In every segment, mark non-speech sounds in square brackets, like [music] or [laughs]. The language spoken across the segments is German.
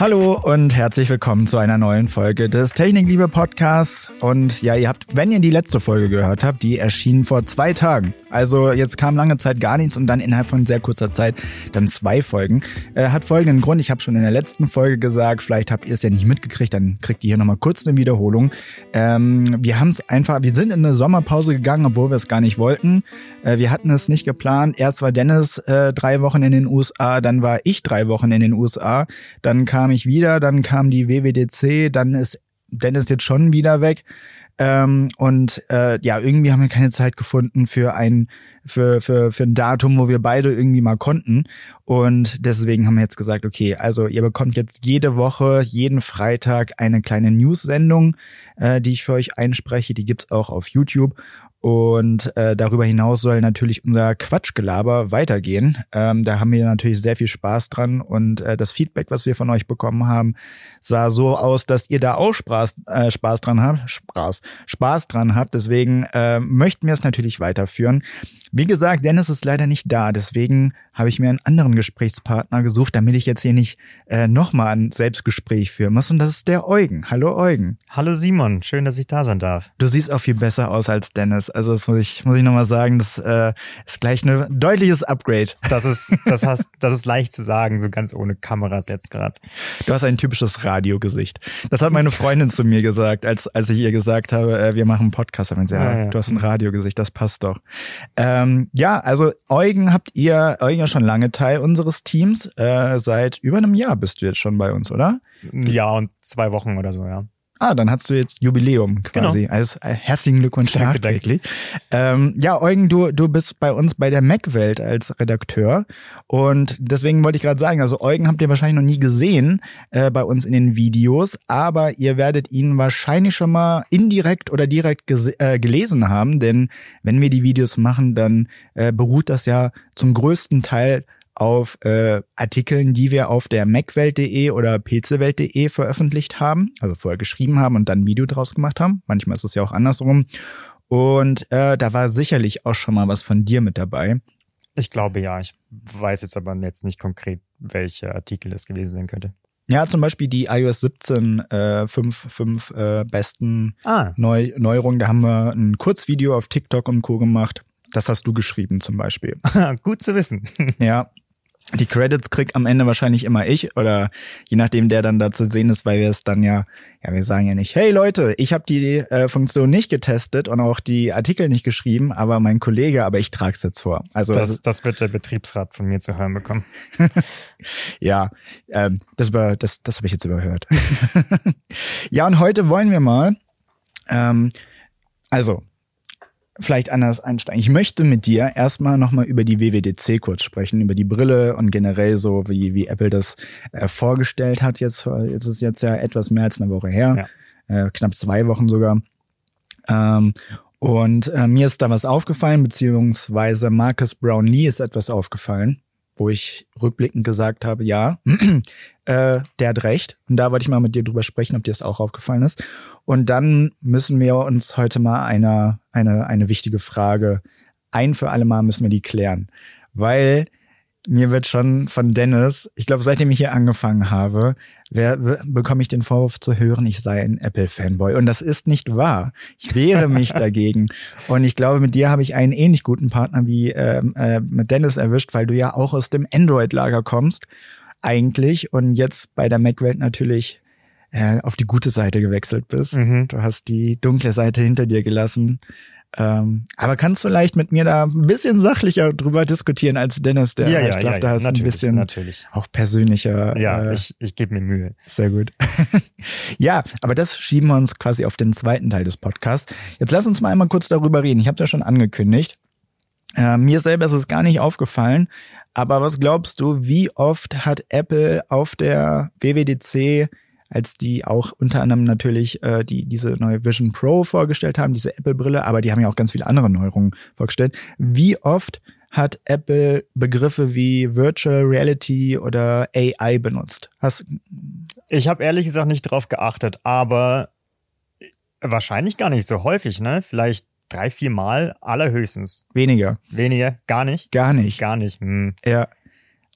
Hallo und herzlich willkommen zu einer neuen Folge des Technikliebe Podcasts. Und ja, ihr habt, wenn ihr die letzte Folge gehört habt, die erschien vor zwei Tagen. Also jetzt kam lange Zeit gar nichts und dann innerhalb von sehr kurzer Zeit dann zwei Folgen. Äh, hat folgenden Grund, ich habe schon in der letzten Folge gesagt, vielleicht habt ihr es ja nicht mitgekriegt, dann kriegt ihr hier nochmal kurz eine Wiederholung. Ähm, wir haben es einfach, wir sind in eine Sommerpause gegangen, obwohl wir es gar nicht wollten. Äh, wir hatten es nicht geplant. Erst war Dennis äh, drei Wochen in den USA, dann war ich drei Wochen in den USA, dann kam ich wieder, dann kam die WWDC, dann ist Dennis jetzt schon wieder weg. Ähm, und äh, ja, irgendwie haben wir keine Zeit gefunden für ein für, für, für ein Datum, wo wir beide irgendwie mal konnten. Und deswegen haben wir jetzt gesagt, okay, also ihr bekommt jetzt jede Woche, jeden Freitag eine kleine News-Sendung, äh, die ich für euch einspreche. Die gibt's auch auf YouTube. Und äh, darüber hinaus soll natürlich unser Quatschgelaber weitergehen. Ähm, da haben wir natürlich sehr viel Spaß dran und äh, das Feedback, was wir von euch bekommen haben, sah so aus, dass ihr da auch Spaß, äh, Spaß dran habt. Spaß, Spaß dran habt. Deswegen äh, möchten wir es natürlich weiterführen. Wie gesagt, Dennis ist leider nicht da, deswegen habe ich mir einen anderen Gesprächspartner gesucht, damit ich jetzt hier nicht äh, nochmal ein Selbstgespräch führen muss. Und das ist der Eugen. Hallo Eugen. Hallo Simon, schön, dass ich da sein darf. Du siehst auch viel besser aus als Dennis. Also das muss ich, muss ich nochmal sagen, das äh, ist gleich ein deutliches Upgrade. Das ist, das hast, [laughs] das ist leicht zu sagen, so ganz ohne Kameras jetzt gerade. Du hast ein typisches Radiogesicht. Das hat meine Freundin zu mir gesagt, als, als ich ihr gesagt habe, äh, wir machen einen Podcast. Und sie, ja, ah, ja, du hast ein Radiogesicht, das passt doch. Äh, ähm, ja, also Eugen habt ihr, Eugen schon lange Teil unseres Teams. Äh, seit über einem Jahr bist du jetzt schon bei uns, oder? Ja, und zwei Wochen oder so, ja. Ah, dann hast du jetzt Jubiläum quasi. Genau. Also äh, herzlichen Glückwunsch danke, nachträglich. Ähm, ja, Eugen, du, du bist bei uns bei der Mac-Welt als Redakteur. Und deswegen wollte ich gerade sagen, also Eugen habt ihr wahrscheinlich noch nie gesehen äh, bei uns in den Videos, aber ihr werdet ihn wahrscheinlich schon mal indirekt oder direkt äh, gelesen haben, denn wenn wir die Videos machen, dann äh, beruht das ja zum größten Teil auf äh, Artikeln, die wir auf der macwelt.de oder pcwelt.de veröffentlicht haben, also vorher geschrieben haben und dann ein Video draus gemacht haben. Manchmal ist es ja auch andersrum. Und äh, da war sicherlich auch schon mal was von dir mit dabei. Ich glaube ja. Ich weiß jetzt aber jetzt nicht konkret, welche Artikel das gewesen sein könnte. Ja, zum Beispiel die iOS 17 äh, 5, 5 äh, besten ah. Neu Neuerungen. Da haben wir ein Kurzvideo auf TikTok und Co. gemacht. Das hast du geschrieben zum Beispiel. [laughs] Gut zu wissen. [laughs] ja, die Credits krieg am Ende wahrscheinlich immer ich oder je nachdem, der dann da zu sehen ist, weil wir es dann ja, ja, wir sagen ja nicht, hey Leute, ich habe die äh, Funktion nicht getestet und auch die Artikel nicht geschrieben, aber mein Kollege, aber ich trage es jetzt vor. Also das, das wird der Betriebsrat von mir zu hören bekommen. [laughs] ja, ähm, das, über, das, das habe ich jetzt überhört. ja, und heute wollen wir mal, ähm, also vielleicht anders einsteigen. Ich möchte mit dir erstmal nochmal über die WWDC kurz sprechen, über die Brille und generell so, wie, wie Apple das äh, vorgestellt hat. Jetzt, jetzt ist jetzt ja etwas mehr als eine Woche her, ja. äh, knapp zwei Wochen sogar. Ähm, und äh, mir ist da was aufgefallen, beziehungsweise Marcus Brownlee ist etwas aufgefallen wo ich rückblickend gesagt habe, ja, [clears throat] äh, der hat recht. Und da wollte ich mal mit dir drüber sprechen, ob dir das auch aufgefallen ist. Und dann müssen wir uns heute mal eine, eine, eine wichtige Frage, ein für alle Mal müssen wir die klären. Weil mir wird schon von Dennis, ich glaube, seitdem ich hier angefangen habe, wer, bekomme ich den Vorwurf zu hören, ich sei ein Apple-Fanboy. Und das ist nicht wahr. Ich wehre mich [laughs] dagegen. Und ich glaube, mit dir habe ich einen ähnlich guten Partner wie ähm, äh, mit Dennis erwischt, weil du ja auch aus dem Android-Lager kommst, eigentlich. Und jetzt bei der Mac-Welt natürlich äh, auf die gute Seite gewechselt bist. Mhm. Du hast die dunkle Seite hinter dir gelassen. Ähm, aber kannst du vielleicht mit mir da ein bisschen sachlicher drüber diskutieren als Dennis, der ja, ja, ich glaube, ja, da hast ein bisschen natürlich. auch persönlicher. Ja, äh, ich, ich gebe mir Mühe. Sehr gut. [laughs] ja, aber das schieben wir uns quasi auf den zweiten Teil des Podcasts. Jetzt lass uns mal einmal kurz darüber reden. Ich habe ja schon angekündigt. Äh, mir selber ist es gar nicht aufgefallen, aber was glaubst du, wie oft hat Apple auf der WWDC als die auch unter anderem natürlich äh, die diese neue Vision Pro vorgestellt haben, diese Apple-Brille, aber die haben ja auch ganz viele andere Neuerungen vorgestellt. Wie oft hat Apple Begriffe wie Virtual Reality oder AI benutzt? Hast ich habe ehrlich gesagt nicht drauf geachtet, aber wahrscheinlich gar nicht so häufig, ne? Vielleicht drei, vier Mal allerhöchstens. Weniger. Weniger? Gar nicht? Gar nicht. Gar nicht. Hm. Ja.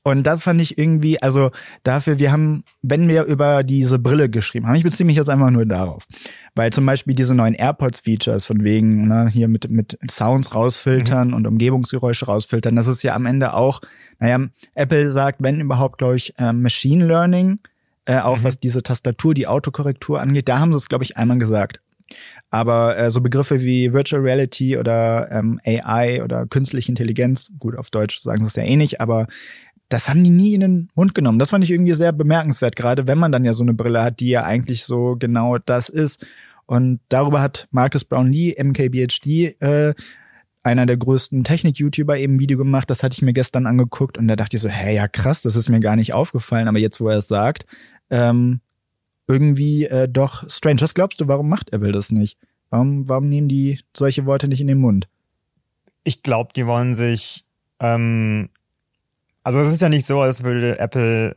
Und das fand ich irgendwie, also dafür, wir haben, wenn wir über diese Brille geschrieben haben, ich beziehe mich jetzt einfach nur darauf. Weil zum Beispiel diese neuen AirPods-Features von wegen, ne, hier mit, mit Sounds rausfiltern mhm. und Umgebungsgeräusche rausfiltern, das ist ja am Ende auch, naja, Apple sagt, wenn überhaupt, glaube ich, äh, Machine Learning, äh, auch mhm. was diese Tastatur, die Autokorrektur angeht, da haben sie es, glaube ich, einmal gesagt. Aber äh, so Begriffe wie Virtual Reality oder ähm, AI oder künstliche Intelligenz, gut, auf Deutsch sagen sie es ja eh nicht, aber das haben die nie in den Mund genommen. Das fand ich irgendwie sehr bemerkenswert, gerade wenn man dann ja so eine Brille hat, die ja eigentlich so genau das ist. Und darüber hat Marcus Brownlee, MKBHD, äh, einer der größten Technik-YouTuber, eben Video gemacht. Das hatte ich mir gestern angeguckt und da dachte ich so, hä, ja krass, das ist mir gar nicht aufgefallen. Aber jetzt, wo er es sagt, ähm, irgendwie äh, doch strange. Was glaubst du, warum macht Apple das nicht? Warum, warum nehmen die solche Worte nicht in den Mund? Ich glaube, die wollen sich ähm, also es ist ja nicht so, als würde Apple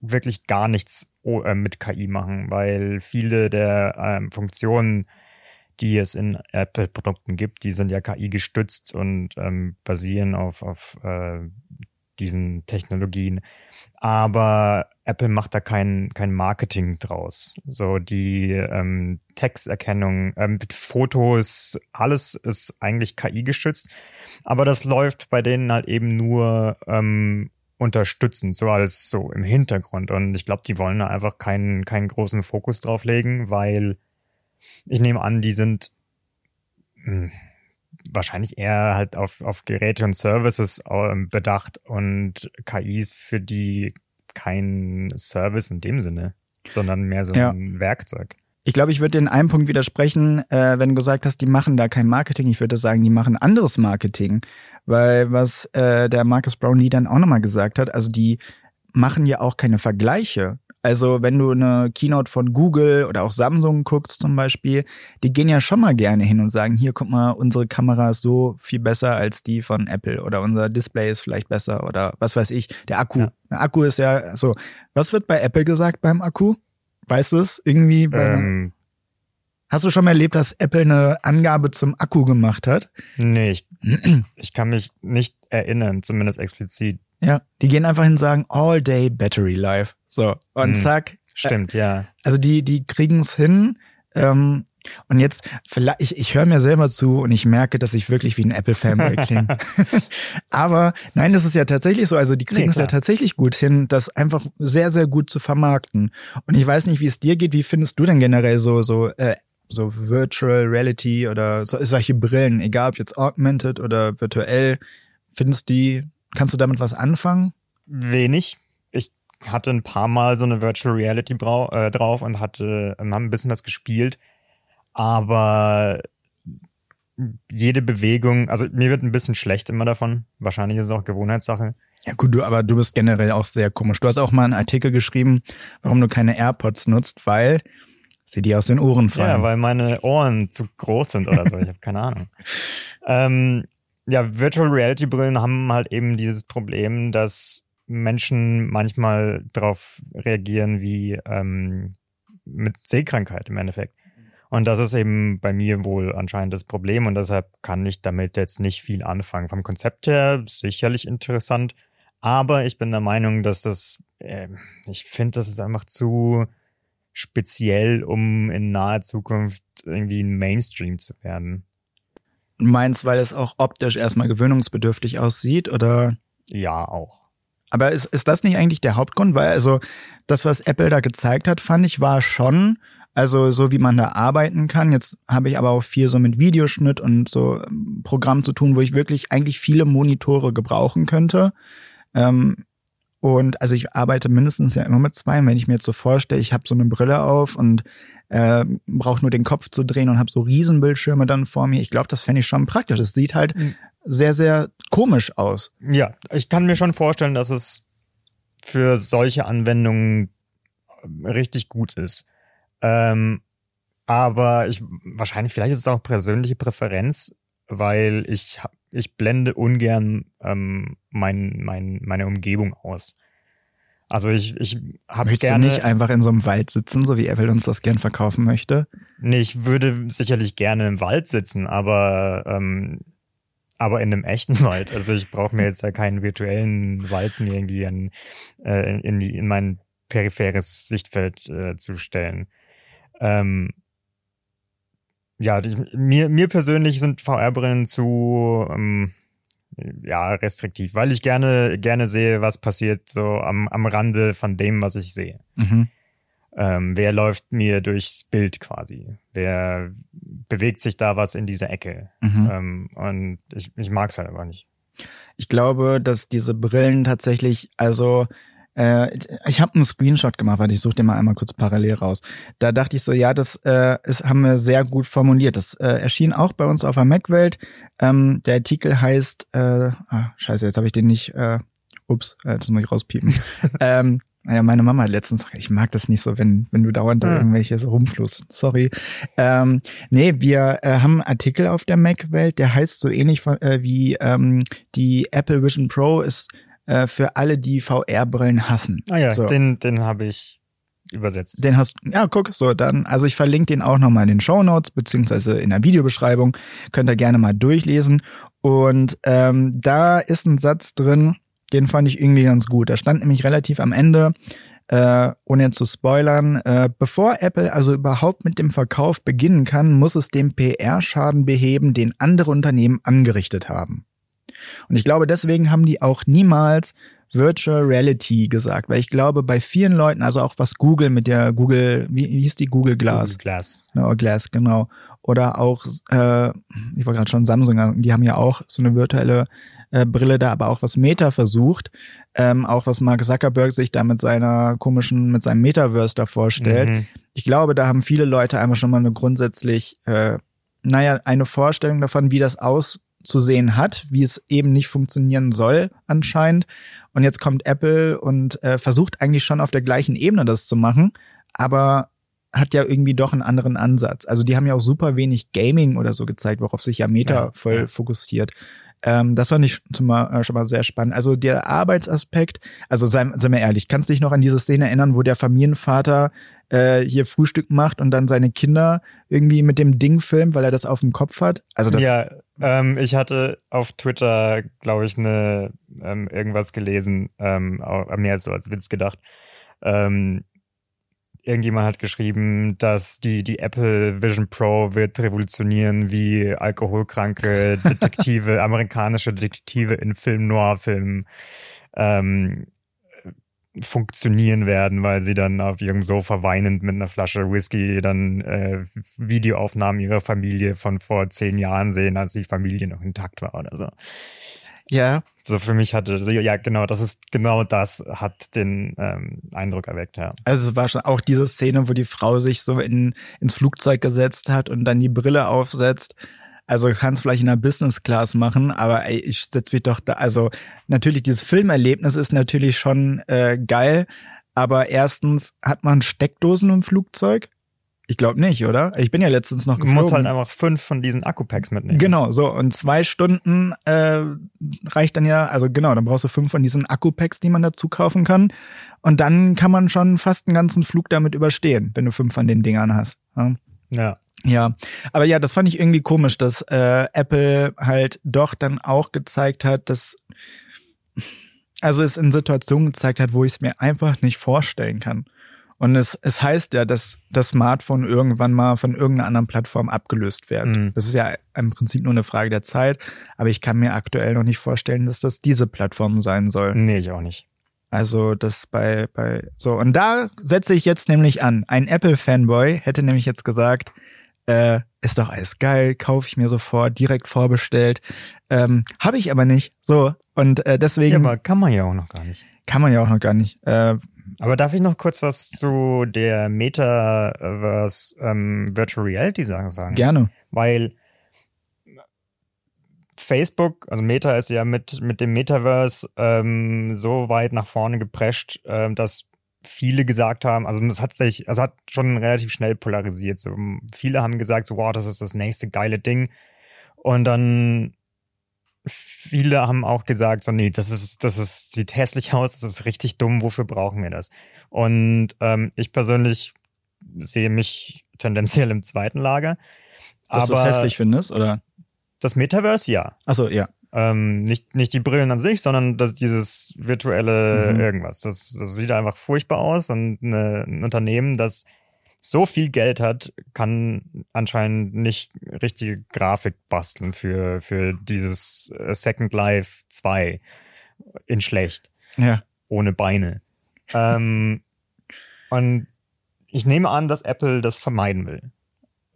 wirklich gar nichts äh, mit KI machen, weil viele der ähm, Funktionen, die es in Apple-Produkten gibt, die sind ja KI gestützt und ähm, basieren auf, auf äh, diesen Technologien. Aber Apple macht da kein, kein Marketing draus. So die ähm, Texterkennung, ähm, Fotos, alles ist eigentlich KI geschützt. Aber das läuft bei denen halt eben nur ähm, unterstützend, so als so im Hintergrund. Und ich glaube, die wollen da einfach keinen, keinen großen Fokus drauf legen, weil ich nehme an, die sind mh, hm, wahrscheinlich eher halt auf, auf Geräte und Services ähm, bedacht und KIs für die kein Service in dem Sinne, sondern mehr so ja. ein Werkzeug. Ich glaube, ich würde in einem Punkt widersprechen, äh, wenn du gesagt hast, die machen da kein Marketing. Ich würde sagen, die machen anderes Marketing. Weil was äh, der Marcus Brownlee dann auch nochmal gesagt hat, also die machen ja auch keine Vergleiche. Also wenn du eine Keynote von Google oder auch Samsung guckst zum Beispiel, die gehen ja schon mal gerne hin und sagen, hier guck mal, unsere Kamera ist so viel besser als die von Apple oder unser Display ist vielleicht besser oder was weiß ich, der Akku. Ja. Der Akku ist ja so. Was wird bei Apple gesagt beim Akku? Weißt du es irgendwie? Ähm, Hast du schon mal erlebt, dass Apple eine Angabe zum Akku gemacht hat? Nee, ich, ich kann mich nicht erinnern, zumindest explizit. Ja, die gehen einfach hin und sagen All Day Battery Life. So, und hm, zack. Stimmt, äh, ja. Also die, die kriegen es hin. Ähm, und jetzt, vielleicht, ich, ich höre mir selber zu und ich merke, dass ich wirklich wie ein Apple-Fanboy [laughs] klinge. Aber nein, das ist ja tatsächlich so. Also die kriegen nee, es ja tatsächlich gut hin, das einfach sehr, sehr gut zu vermarkten. Und ich weiß nicht, wie es dir geht. Wie findest du denn generell so, so, äh, so Virtual Reality oder so, solche Brillen, egal ob jetzt augmented oder virtuell, findest du die Kannst du damit was anfangen? Wenig. Ich hatte ein paar Mal so eine Virtual Reality äh, drauf und hatte ähm, haben ein bisschen was gespielt, aber jede Bewegung, also mir wird ein bisschen schlecht immer davon. Wahrscheinlich ist es auch Gewohnheitssache. Ja gut, du, aber du bist generell auch sehr komisch. Du hast auch mal einen Artikel geschrieben, warum du keine AirPods nutzt, weil sie dir aus den Ohren fallen. Ja, weil meine Ohren zu groß sind oder so. Ich habe keine Ahnung. [laughs] ähm, ja, Virtual Reality Brillen haben halt eben dieses Problem, dass Menschen manchmal darauf reagieren wie ähm, mit Sehkrankheit im Endeffekt. Und das ist eben bei mir wohl anscheinend das Problem und deshalb kann ich damit jetzt nicht viel anfangen. Vom Konzept her sicherlich interessant, aber ich bin der Meinung, dass das, äh, ich finde, das ist einfach zu speziell, um in naher Zukunft irgendwie ein Mainstream zu werden. Meinst, weil es auch optisch erstmal gewöhnungsbedürftig aussieht oder? Ja, auch. Aber ist, ist das nicht eigentlich der Hauptgrund? Weil also das, was Apple da gezeigt hat, fand ich, war schon, also so wie man da arbeiten kann. Jetzt habe ich aber auch viel so mit Videoschnitt und so ähm, Programm zu tun, wo ich wirklich eigentlich viele Monitore gebrauchen könnte. Ähm, und also ich arbeite mindestens ja immer mit zwei. Und wenn ich mir jetzt so vorstelle, ich habe so eine Brille auf und äh, brauche nur den Kopf zu drehen und habe so Riesenbildschirme dann vor mir. Ich glaube, das fände ich schon praktisch. Es sieht halt mhm. sehr, sehr komisch aus. Ja, ich kann mir schon vorstellen, dass es für solche Anwendungen richtig gut ist. Ähm, aber ich wahrscheinlich, vielleicht ist es auch persönliche Präferenz, weil ich ich blende ungern ähm, mein, mein, meine Umgebung aus. Also ich, ich habe gerne. du nicht einfach in so einem Wald sitzen, so wie Apple uns das gern verkaufen möchte? Nee, ich würde sicherlich gerne im Wald sitzen, aber ähm, aber in einem echten [laughs] Wald. Also ich brauche mir jetzt da keinen virtuellen Wald mir irgendwie in, äh, in, in mein peripheres Sichtfeld äh, zu stellen. Ähm, ja, die, mir, mir persönlich sind VR-Brillen zu ähm, ja, restriktiv, weil ich gerne, gerne sehe, was passiert so am, am Rande von dem, was ich sehe. Mhm. Ähm, wer läuft mir durchs Bild quasi? Wer bewegt sich da was in dieser Ecke? Mhm. Ähm, und ich, ich mag es halt aber nicht. Ich glaube, dass diese Brillen tatsächlich, also äh, ich habe einen Screenshot gemacht, warte, ich suche den mal einmal kurz parallel raus. Da dachte ich so, ja, das äh, ist, haben wir sehr gut formuliert. Das äh, erschien auch bei uns auf der Mac-Welt. Ähm, der Artikel heißt, äh, ah, scheiße, jetzt habe ich den nicht, äh, ups, äh, das muss ich rauspiepen. [laughs] ähm, ja, meine Mama hat letztens gesagt, ich mag das nicht so, wenn, wenn du dauernd da hm. irgendwelche so rumfluss. Sorry. Ähm, nee, wir äh, haben einen Artikel auf der Mac-Welt, der heißt so ähnlich von, äh, wie ähm, die Apple Vision Pro ist äh, für alle, die VR-Brillen hassen. Ah ja, so. den, den habe ich übersetzt. Den hast ja, guck, so dann, also ich verlinke den auch nochmal in den Show Notes beziehungsweise in der Videobeschreibung, könnt ihr gerne mal durchlesen. Und ähm, da ist ein Satz drin, den fand ich irgendwie ganz gut. Da stand nämlich relativ am Ende, äh, ohne jetzt zu spoilern, äh, bevor Apple also überhaupt mit dem Verkauf beginnen kann, muss es den PR-Schaden beheben, den andere Unternehmen angerichtet haben. Und ich glaube, deswegen haben die auch niemals Virtual Reality gesagt, weil ich glaube, bei vielen Leuten, also auch was Google mit der Google, wie, hieß die Google Glass? Google Glass. No, Glass, genau. Oder auch, äh, ich war gerade schon Samsung, die haben ja auch so eine virtuelle äh, Brille da, aber auch was Meta versucht, ähm, auch was Mark Zuckerberg sich da mit seiner komischen, mit seinem Metaverse da vorstellt. Mhm. Ich glaube, da haben viele Leute einfach schon mal eine grundsätzlich, äh, naja, eine Vorstellung davon, wie das aus zu sehen hat, wie es eben nicht funktionieren soll anscheinend. Und jetzt kommt Apple und äh, versucht eigentlich schon auf der gleichen Ebene das zu machen, aber hat ja irgendwie doch einen anderen Ansatz. Also die haben ja auch super wenig Gaming oder so gezeigt, worauf sich ja Meta ja, voll ja. fokussiert. Ähm, das fand ich schon mal, äh, schon mal sehr spannend. Also der Arbeitsaspekt, also sei, sei mir ehrlich, kannst du dich noch an diese Szene erinnern, wo der Familienvater äh, hier Frühstück macht und dann seine Kinder irgendwie mit dem Ding filmt, weil er das auf dem Kopf hat? Also das ja, ähm, ich hatte auf Twitter, glaube ich, eine ähm, irgendwas gelesen, ähm, mehr so als Witz gedacht. Ähm, irgendjemand hat geschrieben, dass die, die Apple Vision Pro wird revolutionieren, wie alkoholkranke [laughs] Detektive, amerikanische Detektive in Film Noir-Filmen ähm, funktionieren werden, weil sie dann auf ihrem Sofa weinend mit einer Flasche Whisky dann äh, Videoaufnahmen ihrer Familie von vor zehn Jahren sehen, als die Familie noch intakt war oder so. Ja. So für mich hatte, ja genau, das ist genau das hat den ähm, Eindruck erweckt, ja. Also es war schon auch diese Szene, wo die Frau sich so in, ins Flugzeug gesetzt hat und dann die Brille aufsetzt. Also kannst vielleicht in der Business Class machen, aber ey, ich setz mich doch da. Also natürlich dieses Filmerlebnis ist natürlich schon äh, geil, aber erstens hat man Steckdosen im Flugzeug ich glaube nicht, oder? Ich bin ja letztens noch geflogen. Du musst halt einfach fünf von diesen Akku-Packs mitnehmen. Genau, so. Und zwei Stunden äh, reicht dann ja, also genau, dann brauchst du fünf von diesen Akku-Packs, die man dazu kaufen kann. Und dann kann man schon fast einen ganzen Flug damit überstehen, wenn du fünf von den Dingern hast. Ja. ja. Ja, aber ja, das fand ich irgendwie komisch, dass äh, Apple halt doch dann auch gezeigt hat, dass also es in Situationen gezeigt hat, wo ich es mir einfach nicht vorstellen kann. Und es, es heißt ja, dass das Smartphone irgendwann mal von irgendeiner anderen Plattform abgelöst wird. Mhm. Das ist ja im Prinzip nur eine Frage der Zeit. Aber ich kann mir aktuell noch nicht vorstellen, dass das diese Plattform sein soll. Nee, ich auch nicht. Also das bei, bei, so. Und da setze ich jetzt nämlich an. Ein Apple-Fanboy hätte nämlich jetzt gesagt, äh, ist doch alles geil, kaufe ich mir sofort, direkt vorbestellt. Ähm, Habe ich aber nicht. So. Und äh, deswegen. Ja, aber kann man ja auch noch gar nicht. Kann man ja auch noch gar nicht. Äh, aber darf ich noch kurz was zu der Metaverse ähm, Virtual Reality sagen? Gerne. Weil Facebook, also Meta ist ja mit, mit dem Metaverse ähm, so weit nach vorne geprescht, ähm, dass viele gesagt haben, also es hat sich, es hat schon relativ schnell polarisiert. So, viele haben gesagt, so, wow, das ist das nächste geile Ding. Und dann viele haben auch gesagt, so, nee, das ist, das ist, sieht hässlich aus, das ist richtig dumm, wofür brauchen wir das? Und ähm, ich persönlich sehe mich tendenziell im zweiten Lager. Dass du es hässlich findest, oder? Das Metaverse, ja. Achso, ja. Ähm, nicht, nicht die Brillen an sich, sondern das, dieses virtuelle Mhm. irgendwas. Das, das sieht einfach furchtbar aus und eine, ein Unternehmen, das so viel Geld hat, kann anscheinend nicht richtige Grafik basteln für, für dieses äh, Second Life 2 in schlecht, Ja. ohne Beine. ähm, und ich nehme an, dass Apple das vermeiden will.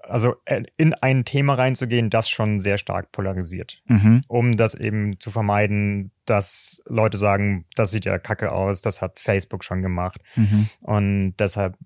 Also äh, in ein Thema reinzugehen, das schon sehr stark polarisiert Mhm. um das eben zu vermeiden, dass Leute sagen, das sieht ja kacke aus, das hat Facebook schon gemacht. Mhm. Und deshalb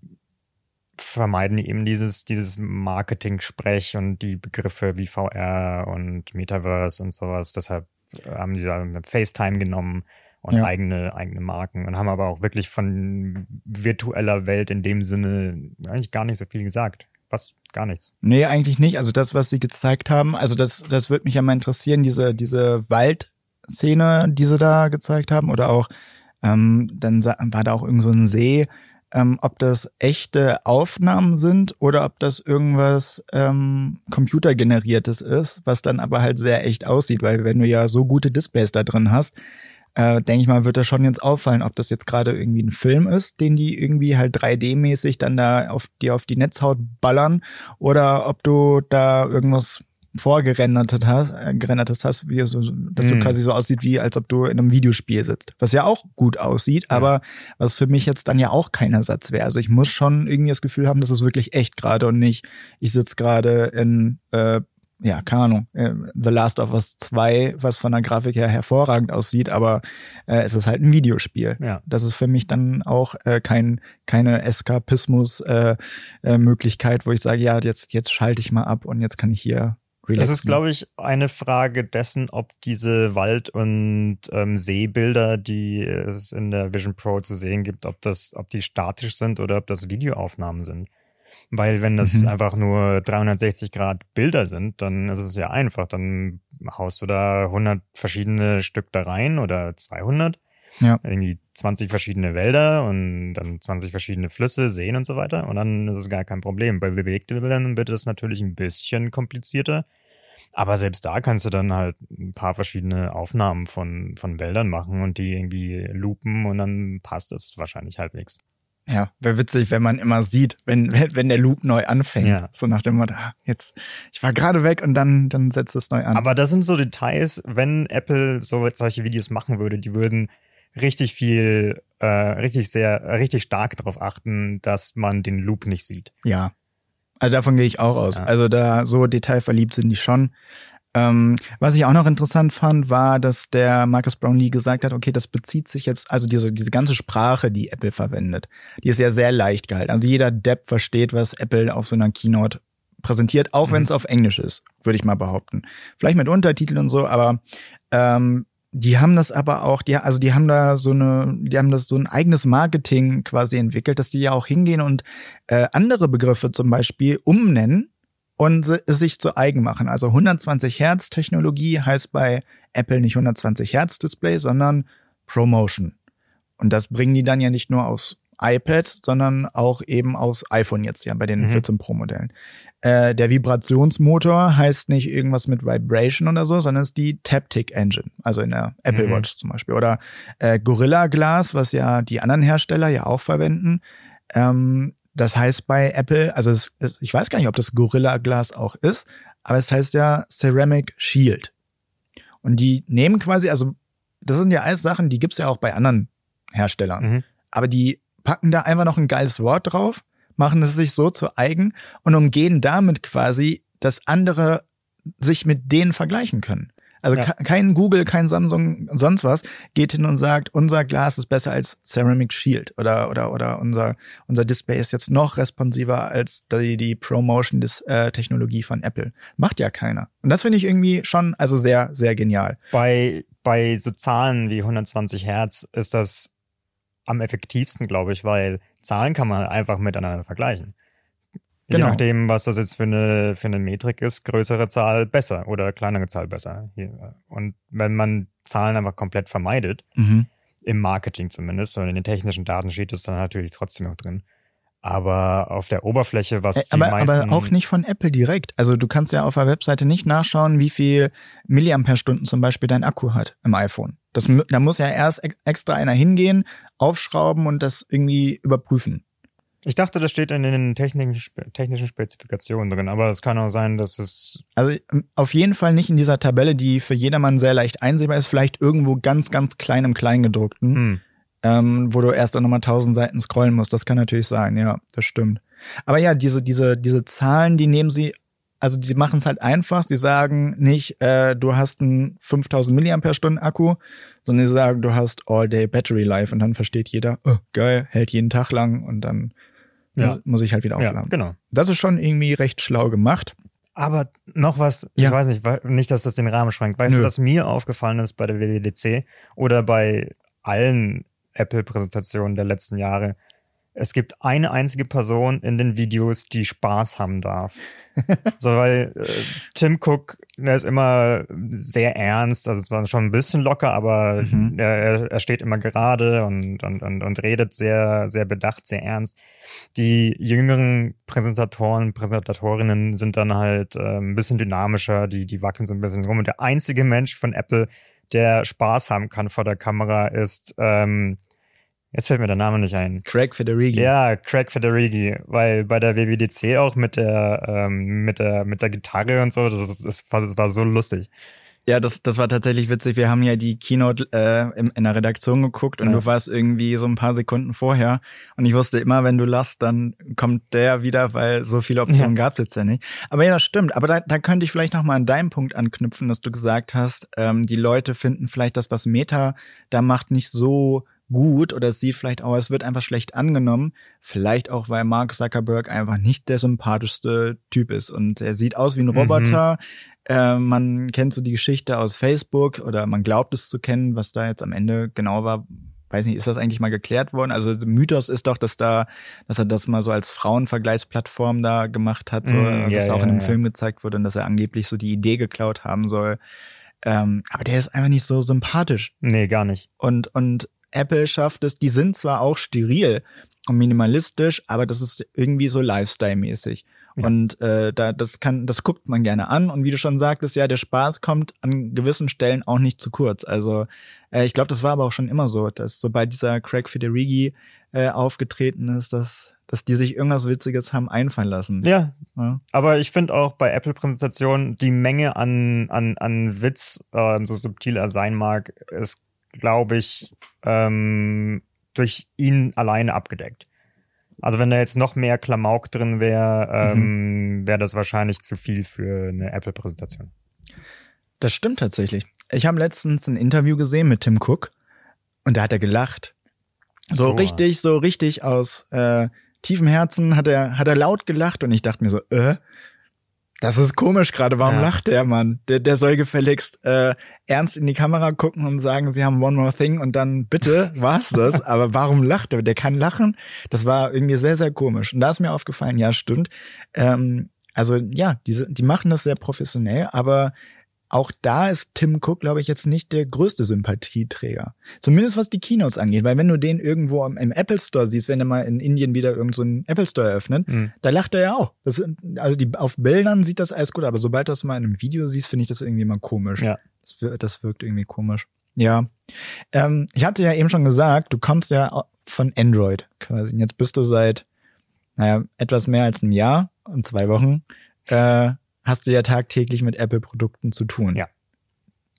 vermeiden die eben dieses, dieses Marketing-Sprech und die Begriffe wie VR und Metaverse und sowas. Deshalb haben die da FaceTime genommen und Ja. eigene, eigene Marken und haben aber auch wirklich von virtueller Welt in dem Sinne eigentlich gar nicht so viel gesagt. Was? Gar nichts. Nee, eigentlich nicht. Also das, was sie gezeigt haben, also das, das würde mich ja mal interessieren, diese, diese Waldszene, die sie da gezeigt haben, oder auch, ähm, dann war da auch irgend so ein See, ähm, ob das echte Aufnahmen sind oder ob das irgendwas ähm, computergeneriertes ist, was dann aber halt sehr echt aussieht, weil wenn du ja so gute Displays da drin hast, äh, denke ich mal, wird das schon jetzt auffallen, ob das jetzt gerade irgendwie ein Film ist, den die irgendwie halt 3D-mäßig dann da auf die auf die Netzhaut ballern, oder ob du da irgendwas vorgerendertes hast, äh, gerendertes hast, wie so, dass du Mhm. quasi so aussieht, wie als ob du in einem Videospiel sitzt. Was ja auch gut aussieht, aber was für mich jetzt dann ja auch kein Ersatz wäre. Also ich muss schon irgendwie das Gefühl haben, dass es wirklich echt gerade und nicht, ich sitze gerade in äh, ja, keine Ahnung, äh, The Last of Us 2, was von der Grafik her hervorragend aussieht, aber äh, es ist halt ein Videospiel. Ja. Das ist für mich dann auch äh, kein keine Eskapismus äh, äh, Möglichkeit, wo ich sage, ja, jetzt jetzt schalte ich mal ab und jetzt kann ich hier relaxen. Das ist, glaube ich, eine Frage dessen, ob diese Wald- und ähm, Seebilder, die es in der Vision Pro zu sehen gibt, ob das, ob die statisch sind oder ob das Videoaufnahmen sind. Weil wenn das Mhm. einfach nur 360 Grad Bilder sind, dann ist es ja einfach. Dann haust du da 100 verschiedene Stück da rein oder 200. Ja. Irgendwie 20 verschiedene Wälder und dann 20 verschiedene Flüsse, Seen und so weiter. Und dann ist es gar kein Problem. Bei bewegten Bildern wird es natürlich ein bisschen komplizierter. Aber selbst da kannst du dann halt ein paar verschiedene Aufnahmen von, von Wäldern machen und die irgendwie loopen und dann passt es wahrscheinlich halbwegs. Ja, wäre witzig, wenn man immer sieht, wenn, [laughs] wenn der Loop neu anfängt. Ja. So nach dem Motto, ah, jetzt, ich war gerade weg und dann, dann setzt es neu an. Aber das sind so Details, wenn Apple so solche Videos machen würde, die würden richtig viel, äh, richtig sehr, richtig stark darauf achten, dass man den Loop nicht sieht. ja. Also davon gehe ich auch aus. Ja. Also da so detailverliebt sind die schon. Ähm, was ich auch noch interessant fand, war, dass der Marcus Brownlee gesagt hat, okay, das bezieht sich jetzt, also diese, diese ganze Sprache, die Apple verwendet, die ist ja sehr leicht gehalten. Also jeder Depp versteht, was Apple auf so einer Keynote präsentiert, auch Mhm. wenn es auf Englisch ist, würde ich mal behaupten. Vielleicht mit Untertiteln und so, aber ähm, die haben das aber auch, die, also die haben da so eine, die haben das so ein eigenes Marketing quasi entwickelt, dass die ja auch hingehen und äh, andere Begriffe zum Beispiel umnennen und es sich zu eigen machen. Also 120 Hertz Technologie heißt bei Apple nicht 120 Hertz Display, sondern Promotion. Und das bringen die dann ja nicht nur aus iPads, sondern auch eben aus iPhone jetzt ja bei den Mhm. 14 Pro Modellen. Äh, der Vibrationsmotor heißt nicht irgendwas mit Vibration oder so, sondern es ist die Taptic Engine, also in der Apple Mhm. Watch zum Beispiel. Oder äh, Gorilla Glass, was ja die anderen Hersteller ja auch verwenden. Ähm, das heißt bei Apple, also es, ich weiß gar nicht, ob das Gorilla Glass auch ist, aber es heißt ja Ceramic Shield. Und die nehmen quasi, also das sind ja alles Sachen, die gibt's ja auch bei anderen Herstellern. Mhm. Aber die packen da einfach noch ein geiles Wort drauf, machen es sich so zu eigen und umgehen damit quasi, dass andere sich mit denen vergleichen können. Also Ja. ke- kein Google, kein Samsung, sonst was geht hin und sagt, unser Glas ist besser als Ceramic Shield oder oder oder unser unser Display ist jetzt noch responsiver als die die ProMotion äh, Technologie von Apple. Macht ja keiner. Und das finde ich irgendwie schon also sehr sehr genial. Bei, bei so Zahlen wie 120 Hertz ist das am effektivsten, glaube ich, weil Zahlen kann man einfach miteinander vergleichen. Je Genau. nachdem, was das jetzt für eine, für eine Metrik ist, größere Zahl besser oder kleinere Zahl besser. Und wenn man Zahlen einfach komplett vermeidet, Mhm. im Marketing zumindest, und in den technischen Daten steht es dann natürlich trotzdem noch drin. Aber auf der Oberfläche, was Äh, die aber, meisten, aber auch nicht von Apple direkt. Also du kannst ja auf der Webseite nicht nachschauen, wie viel Milliampere-Stunden zum Beispiel dein Akku hat im iPhone. Das, da muss ja erst ex- extra einer hingehen, aufschrauben und das irgendwie überprüfen. Ich dachte, das steht in den technischen, Spe- technischen Spezifikationen drin, aber es kann auch sein, dass es Also auf jeden Fall nicht in dieser Tabelle, die für jedermann sehr leicht einsehbar ist, vielleicht irgendwo ganz, ganz klein im Kleingedruckten, hm, ähm, wo du erst dann nochmal tausend Seiten scrollen musst. Das kann natürlich sein, ja, das stimmt. Aber ja, diese, diese, diese Zahlen, die nehmen sie, also die machen es halt einfach. Sie sagen nicht, äh, du hast einen 5000 Milliampere-Stunden Akku, sondern sie sagen, du hast All-Day Battery Life und dann versteht jeder, oh, geil, hält jeden Tag lang und dann Ja. mu- muss ich halt wieder ja, aufladen. genau. Das ist schon irgendwie recht schlau gemacht. Aber noch was, Ja. ich weiß nicht, nicht, dass das den Rahmen sprengt. Weißt Nö. du, was mir aufgefallen ist bei der WWDC oder bei allen Apple-Präsentationen der letzten Jahre? Es gibt eine einzige Person in den Videos, die Spaß haben darf. [laughs] so, weil äh, Tim Cook, der ist immer sehr ernst, also es war schon ein bisschen locker, aber Mhm. er, er- steht immer gerade und, und, und, und redet sehr, sehr bedacht, sehr ernst. Die jüngeren Präsentatoren, Präsentatorinnen sind dann halt äh, ein bisschen dynamischer, die, die wackeln so ein bisschen rum. Und der einzige Mensch von Apple, der Spaß haben kann vor der Kamera, ist, ähm, jetzt fällt mir der Name nicht ein. Craig Federighi. Ja, Craig Federighi, weil bei der WWDC auch mit der, ähm, mit der, mit der Gitarre und so, das, ist, das, war, das war so lustig. Ja, das, das war tatsächlich witzig. Wir haben ja die Keynote äh, in, in der Redaktion geguckt und Ja. du warst irgendwie so ein paar Sekunden vorher. Und ich wusste immer, wenn du lachst, dann kommt der wieder, weil so viele Optionen Ja. gab es jetzt ja nicht. Aber ja, das stimmt. Aber da, da könnte ich vielleicht noch mal an deinen Punkt anknüpfen, dass du gesagt hast, ähm, die Leute finden vielleicht das, was Meta da macht, nicht so gut oder es sieht vielleicht auch, es wird einfach schlecht angenommen. Vielleicht auch, weil Mark Zuckerberg einfach nicht der sympathischste Typ ist und er sieht aus wie ein Mhm. Roboter. Äh, man kennt so die Geschichte aus Facebook oder man glaubt es zu kennen, was da jetzt am Ende genau war. Weiß nicht, ist das eigentlich mal geklärt worden? Also Mythos ist doch, dass da, dass er das mal so als Frauenvergleichsplattform da gemacht hat, so, Mm, dass ja, auch ja, in einem ja. Film gezeigt wurde und dass er angeblich so die Idee geklaut haben soll. Ähm, aber der ist einfach nicht so sympathisch. Nee, gar nicht. Und, und Apple schafft es, die sind zwar auch steril und minimalistisch, aber das ist irgendwie so Lifestyle-mäßig. Ja. Und äh, da, das kann, das guckt man gerne an. Und wie du schon sagtest, ja, der Spaß kommt an gewissen Stellen auch nicht zu kurz. Also äh, ich glaube, das war aber auch schon immer so, dass sobald dieser Craig Federighi äh, aufgetreten ist, dass, dass die sich irgendwas Witziges haben einfallen lassen. Ja, Ja. aber ich finde auch bei Apple-Präsentationen die Menge an, an, an Witz, ähm, so subtil er sein mag, ist, glaube ich, ähm, durch ihn alleine abgedeckt. Also wenn da jetzt noch mehr Klamauk drin wäre, ähm, wäre das wahrscheinlich zu viel für eine Apple-Präsentation. Das stimmt tatsächlich. Ich habe letztens ein Interview gesehen mit Tim Cook und da hat er gelacht. So Oh. richtig, so richtig aus äh, tiefem Herzen hat er, hat er laut gelacht und ich dachte mir so, äh, das ist komisch gerade. Warum Ja. lacht der Mann? Der, der soll gefälligst äh, ernst in die Kamera gucken und sagen, sie haben One More Thing und dann bitte [laughs] war's das. Aber warum lacht er? Der kann lachen. Das war irgendwie sehr, sehr komisch. Und da ist mir aufgefallen, ja, stimmt. Ähm, also ja, diese, die machen das sehr professionell, aber auch da ist Tim Cook, glaube ich, jetzt nicht der größte Sympathieträger. Zumindest was die Keynotes angeht, weil wenn du den irgendwo im, Apple Store siehst, wenn er mal in Indien wieder irgendeinen so einen Apple Store eröffnet, Mhm. da lacht er ja auch. Das, also die, auf Bildern sieht das alles gut, aber sobald du das mal in einem Video siehst, finde ich das irgendwie mal komisch. Ja. Das, wir- das wirkt irgendwie komisch. Ja. Ähm, ich hatte ja eben schon gesagt, du kommst ja von Android quasi. Jetzt bist du seit, naja, etwas mehr als einem Jahr und zwei Wochen, äh, hast du ja tagtäglich mit Apple-Produkten zu tun. Ja.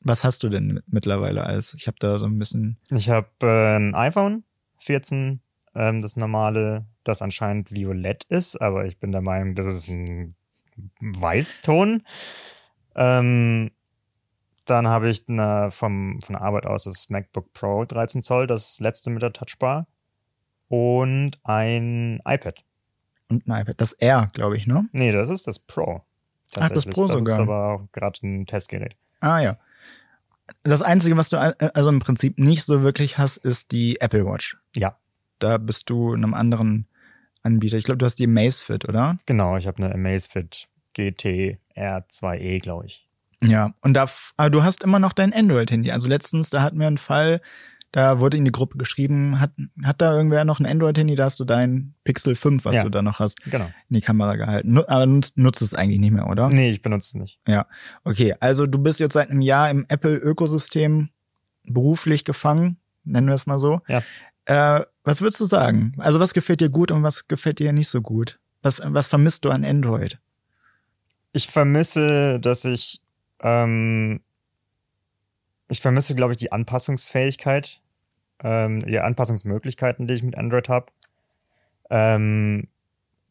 Was hast du denn mittlerweile alles? Ich habe da so ein bisschen. Ich habe äh, ein iPhone 14, ähm, das normale, das anscheinend violett ist, aber ich bin der Meinung, das ist ein Weißton. Ähm, dann habe ich eine, vom, von der Arbeit aus das MacBook Pro 13 Zoll, das letzte mit der Touchbar. Und ein iPad. Und ein iPad. Das R, glaube ich, ne? Nee, das ist das Pro. Ach, das. Pro Das sogar. ist aber auch gerade ein Testgerät. Ah ja. Das Einzige, was du äh, also im Prinzip nicht so wirklich hast, ist die Apple Watch. Ja, Da bist du in einem anderen Anbieter. Ich glaube, du hast die Amazfit, oder? genau. Ich habe eine Amazfit GT R2e, glaube ich. Ja. Und da, aber du hast immer noch dein Android-Handy. Also letztens, da hatten wir einen Fall, Da wurde in die Gruppe geschrieben, hat, hat da irgendwer noch ein Android-Handy, da hast du dein Pixel 5, was Ja. du da noch hast, Genau. in die Kamera gehalten. Aber nutzt, nutzt es eigentlich nicht mehr, oder? Nee, ich benutze es nicht. Ja. Okay, also du bist jetzt seit einem Jahr im Apple-Ökosystem beruflich gefangen, nennen wir es mal so. Ja. Äh, was würdest du sagen? Also was gefällt dir gut und was gefällt dir nicht so gut? Was, was vermisst du an Android? Ich vermisse, dass ich, ähm, ich vermisse, glaube ich, die Anpassungsfähigkeit, ähm, die Anpassungsmöglichkeiten, die ich mit Android habe. Ähm,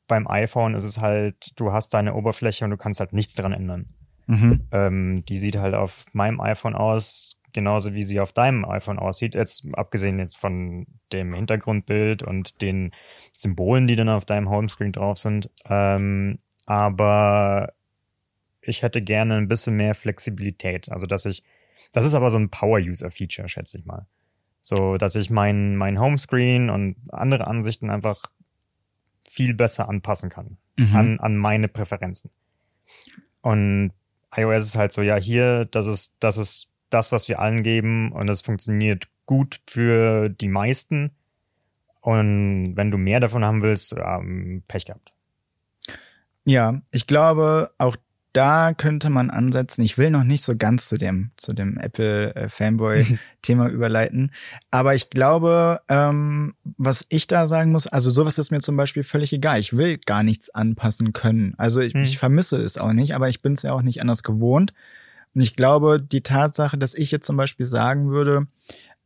beim iPhone ist es halt, du hast deine Oberfläche und du kannst halt nichts dran ändern. Mhm. Ähm, die sieht halt auf meinem iPhone aus, genauso wie sie auf deinem iPhone aussieht. Jetzt abgesehen jetzt von dem Hintergrundbild und den Symbolen, die dann auf deinem Homescreen drauf sind. Ähm, aber ich hätte gerne ein bisschen mehr Flexibilität. Also dass ich, das ist aber so ein Power-User-Feature, schätze ich mal. So, dass ich mein, mein Homescreen und andere Ansichten einfach viel besser anpassen kann Mhm. an, an meine Präferenzen. Und iOS ist halt so, ja, hier, das ist, das ist das, was wir allen geben und es funktioniert gut für die meisten. Und wenn du mehr davon haben willst, ähm, Pech gehabt. Ja, ich glaube, auch da könnte man ansetzen. Ich will noch nicht so ganz zu dem, zu dem Apple-Fanboy-Thema [laughs] überleiten. Aber ich glaube, ähm, was ich da sagen muss, also sowas ist mir zum Beispiel völlig egal. Ich will gar nichts anpassen können. Also ich, Hm. ich vermisse es auch nicht, aber ich bin es ja auch nicht anders gewohnt. Und ich glaube, die Tatsache, dass ich jetzt zum Beispiel sagen würde,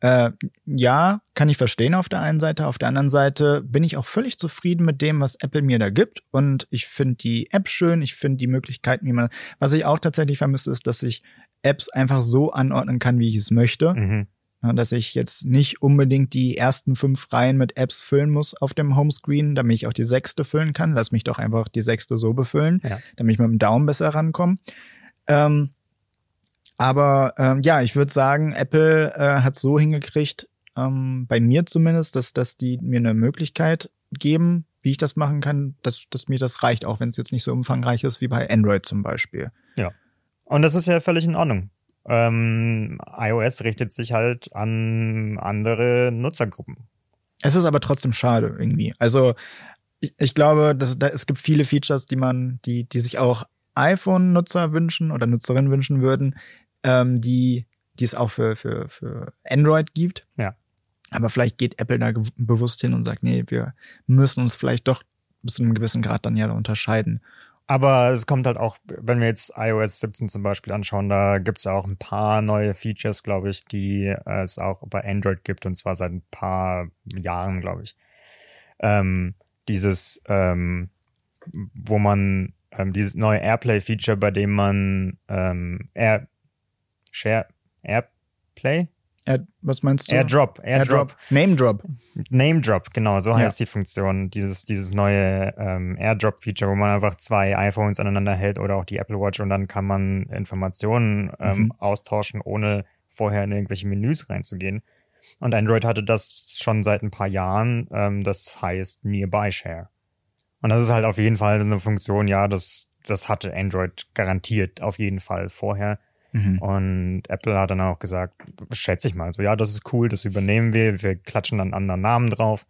äh, ja, kann ich verstehen auf der einen Seite. Auf der anderen Seite bin ich auch völlig zufrieden mit dem, was Apple mir da gibt. Und ich finde die App schön. Ich finde die Möglichkeiten, wie man, was ich auch tatsächlich vermisse, ist, dass ich Apps einfach so anordnen kann, wie ich es möchte. Mhm. Ja, dass ich jetzt nicht unbedingt die ersten fünf Reihen mit Apps füllen muss auf dem Homescreen, damit ich auch die sechste füllen kann. Lass mich doch einfach die sechste so befüllen, Ja. damit ich mit dem Daumen besser rankomme. Ähm, aber ähm, ja, ich würde sagen, Apple äh, hat so hingekriegt, ähm, bei mir zumindest, dass, dass die mir eine Möglichkeit geben, wie ich das machen kann, dass, dass mir das reicht, auch wenn es jetzt nicht so umfangreich ist wie bei Android zum Beispiel. Und das ist ja völlig in Ordnung. Ähm, iOS richtet sich halt an andere Nutzergruppen. Es ist aber trotzdem schade irgendwie. Also ich, ich glaube, dass, da, es gibt viele Features, die man, die, die sich auch iPhone-Nutzer wünschen oder Nutzerinnen wünschen würden, ähm, die, die es auch für, für, für Android gibt. Ja. Aber vielleicht geht Apple da bewusst hin und sagt, nee, wir müssen uns vielleicht doch bis zu einem gewissen Grad dann ja unterscheiden. Aber es kommt halt auch, wenn wir jetzt iOS 17 zum Beispiel anschauen, da gibt's auch ein paar neue Features, glaube ich, die äh, es auch bei Android gibt und zwar seit ein paar Jahren, glaube ich. Ähm, dieses, ähm, wo man ähm, dieses neue Airplay-Feature, bei dem man ähm, Air Share Airplay? Air, was meinst du? Airdrop, Airdrop. Name Drop. Name Drop, genau, so Ja. heißt die Funktion. Dieses, dieses neue ähm, AirDrop-Feature, wo man einfach zwei iPhones aneinander hält oder auch die Apple Watch und dann kann man Informationen ähm, Mhm. austauschen, ohne vorher in irgendwelche Menüs reinzugehen. Und Android hatte das schon seit ein paar Jahren, ähm, das heißt Nearby Share. Und das ist halt auf jeden Fall eine Funktion, ja, das, das hatte Android garantiert auf jeden Fall vorher. Mhm. Und Apple hat dann auch gesagt, schätze ich mal, so ja, das ist cool, das übernehmen wir, wir klatschen dann einen anderen Namen drauf.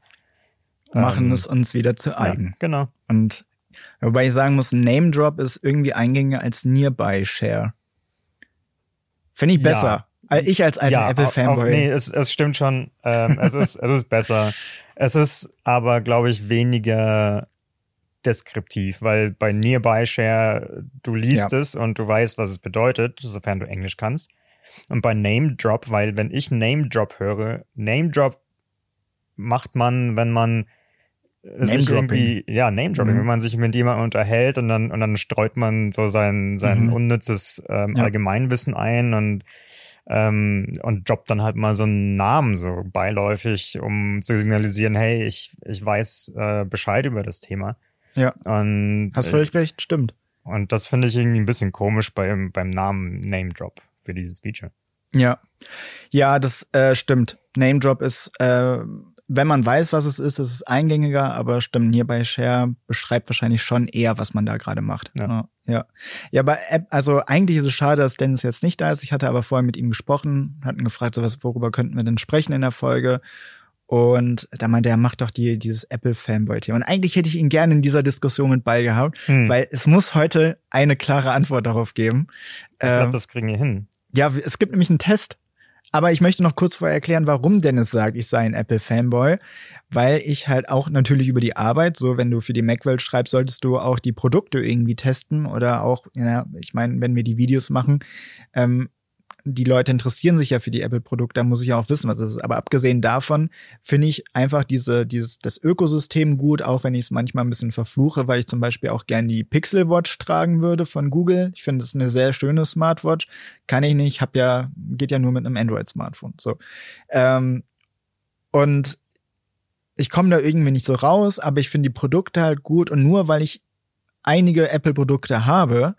Machen Ähm, es uns wieder zu eigen. Ja, genau. Und wobei ich sagen muss, Name Drop ist irgendwie eingängiger als Nearby Share. Finde ich Ja. besser. Al- Ich als alter ja, Apple-Fanboy. Nee, es, es stimmt schon. Ähm, es, ist, es ist besser. [laughs] Es ist aber, glaube ich, weniger deskriptiv, weil bei Nearby Share, du liest Ja. es und du weißt, was es bedeutet, sofern du Englisch kannst. Und bei Name Drop, weil wenn ich Name Drop höre, Name Drop macht man, wenn man sich irgendwie, ja, Name Dropping, Mhm. wenn man sich mit jemandem unterhält und dann, und dann streut man so sein, sein Mhm. unnützes ähm, Ja. Allgemeinwissen ein und ähm, und droppt dann halt mal so einen Namen so beiläufig, um zu signalisieren, hey, ich, ich weiß äh, Bescheid über das Thema. Ja. Und, Hast äh, völlig recht, stimmt. und das finde ich irgendwie ein bisschen komisch beim, beim Namen Name Drop für dieses Feature. Ja. Ja, das äh, stimmt. Name Drop ist, äh, wenn man weiß, was es ist, ist es eingängiger, aber stimmt, hier bei Share beschreibt wahrscheinlich schon eher, was man da gerade macht. Ja. ja. Ja, bei App, also eigentlich ist es schade, dass Dennis jetzt nicht da ist. Ich hatte aber vorher mit ihm gesprochen, hatten gefragt, so was, worüber könnten wir denn sprechen in der Folge? Und da meinte er, macht doch die, dieses Apple-Fanboy-Thema. Und eigentlich hätte ich ihn gerne in dieser Diskussion mit beigehabt, hm. weil es muss heute eine klare Antwort darauf geben. Ich glaube, ähm, das kriegen wir hin. Ja, es gibt nämlich einen Test. Aber ich möchte noch kurz vorher erklären, warum Dennis sagt, ich sei ein Apple-Fanboy. Weil ich halt auch natürlich über die Arbeit, so wenn du für die Macwelt schreibst, solltest du auch die Produkte irgendwie testen oder auch, ja, ich meine, wenn wir die Videos machen, ähm, die Leute interessieren sich ja für die Apple-Produkte, da muss ich ja auch wissen, was es ist. Aber abgesehen davon finde ich einfach diese, dieses, das Ökosystem gut, auch wenn ich es manchmal ein bisschen verfluche, weil ich zum Beispiel auch gern die Pixel Watch tragen würde von Google. Ich finde es eine sehr schöne Smartwatch. Kann ich nicht, hab ja, geht ja nur mit einem Android-Smartphone. So. Ähm, und ich komme da irgendwie nicht so raus, aber ich finde die Produkte halt gut und nur weil ich einige Apple-Produkte habe,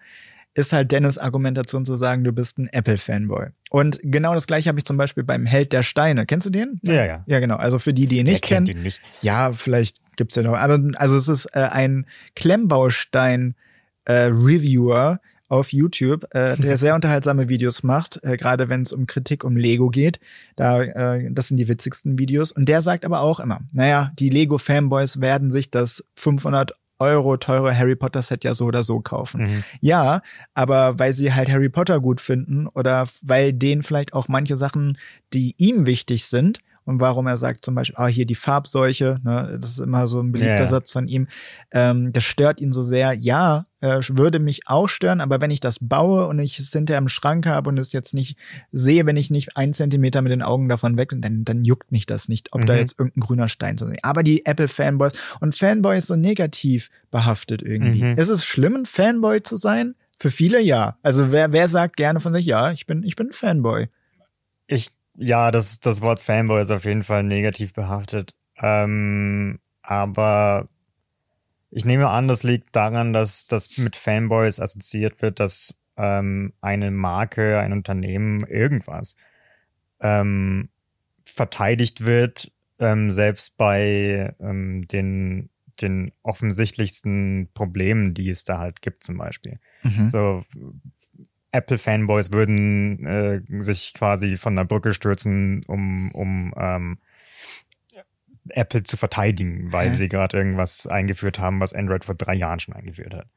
ist halt Dennis Argumentation zu sagen, du bist ein Apple-Fanboy. Und genau das gleiche habe ich zum Beispiel beim Held der Steine. Kennst du den? Ja, ja. Ja, genau. Also für die, die ihn nicht kennen. Nicht. Ja, vielleicht gibt's ja noch. Aber also es ist äh, ein Klemmbaustein-Reviewer, äh, auf YouTube, äh, der sehr [laughs] unterhaltsame Videos macht, äh, gerade wenn es um Kritik um Lego geht. Da, äh, das sind die witzigsten Videos. Und der sagt aber auch immer, naja, die Lego-Fanboys werden sich das 500 Euro teure Harry Potter Set ja so oder so kaufen. Mhm. Ja, aber weil sie halt Harry Potter gut finden oder weil denen vielleicht auch manche Sachen, die ihm wichtig sind, und warum er sagt zum Beispiel, ah, hier die Farbseuche, ne, das ist immer so ein beliebter ja, ja. Satz von ihm, ähm, das stört ihn so sehr. Ja, äh, würde mich auch stören, aber wenn ich das baue und ich es hinterher im Schrank habe und es jetzt nicht sehe, wenn ich nicht einen Zentimeter mit den Augen davon weg, dann, dann juckt mich das nicht, ob mhm. da jetzt irgendein grüner Stein ist. Aber die Apple-Fanboys und Fanboy ist so negativ behaftet irgendwie. Mhm. Ist es schlimm, ein Fanboy zu sein? Für viele ja. Also wer, wer sagt gerne von sich, ja, ich bin, ich bin ein Fanboy. Ich ja, das, das Wort Fanboy ist auf jeden Fall negativ behaftet. Ähm, aber ich nehme an, das liegt daran, dass das mit Fanboys assoziiert wird, dass ähm, eine Marke, ein Unternehmen, irgendwas ähm, verteidigt wird, ähm, selbst bei ähm, den, den offensichtlichsten Problemen, die es da halt gibt, zum Beispiel. Mhm. So Apple-Fanboys würden äh, sich quasi von der Brücke stürzen, um, um ähm, Apple zu verteidigen, weil Hä? sie gerade irgendwas eingeführt haben, was Android vor drei Jahren schon eingeführt hat.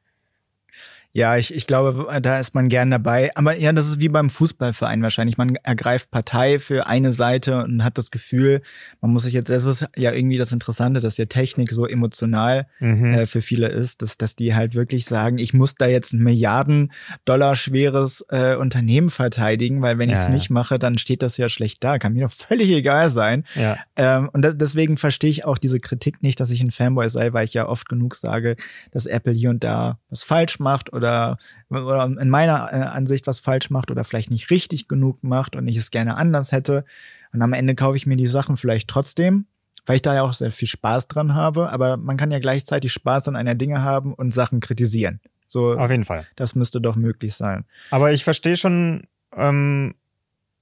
Ja, ich, ich glaube, da ist man gern dabei. Aber ja, das ist wie beim Fußballverein wahrscheinlich. Man ergreift Partei für eine Seite und hat das Gefühl, man muss sich jetzt, das ist ja irgendwie das Interessante, dass ja Technik so emotional mhm. äh, für viele ist, dass, dass die halt wirklich sagen, ich muss da jetzt ein Milliarden Dollar schweres äh, Unternehmen verteidigen, weil wenn ja, ich es nicht mache, dann steht das ja schlecht da. Kann mir doch [laughs] völlig egal sein. Ja. Ähm, und da, deswegen verstehe ich auch diese Kritik nicht, dass ich ein Fanboy sei, weil ich ja oft genug sage, dass Apple hier und da was falsch macht oder oder, oder in meiner äh, Ansicht was falsch macht oder vielleicht nicht richtig genug macht und ich es gerne anders hätte. Und am Ende kaufe ich mir die Sachen vielleicht trotzdem, weil ich da ja auch sehr viel Spaß dran habe. Aber man kann ja gleichzeitig Spaß an einer Dinge haben und Sachen kritisieren. So, auf jeden Fall. Das müsste doch möglich sein. Aber ich verstehe schon, ähm,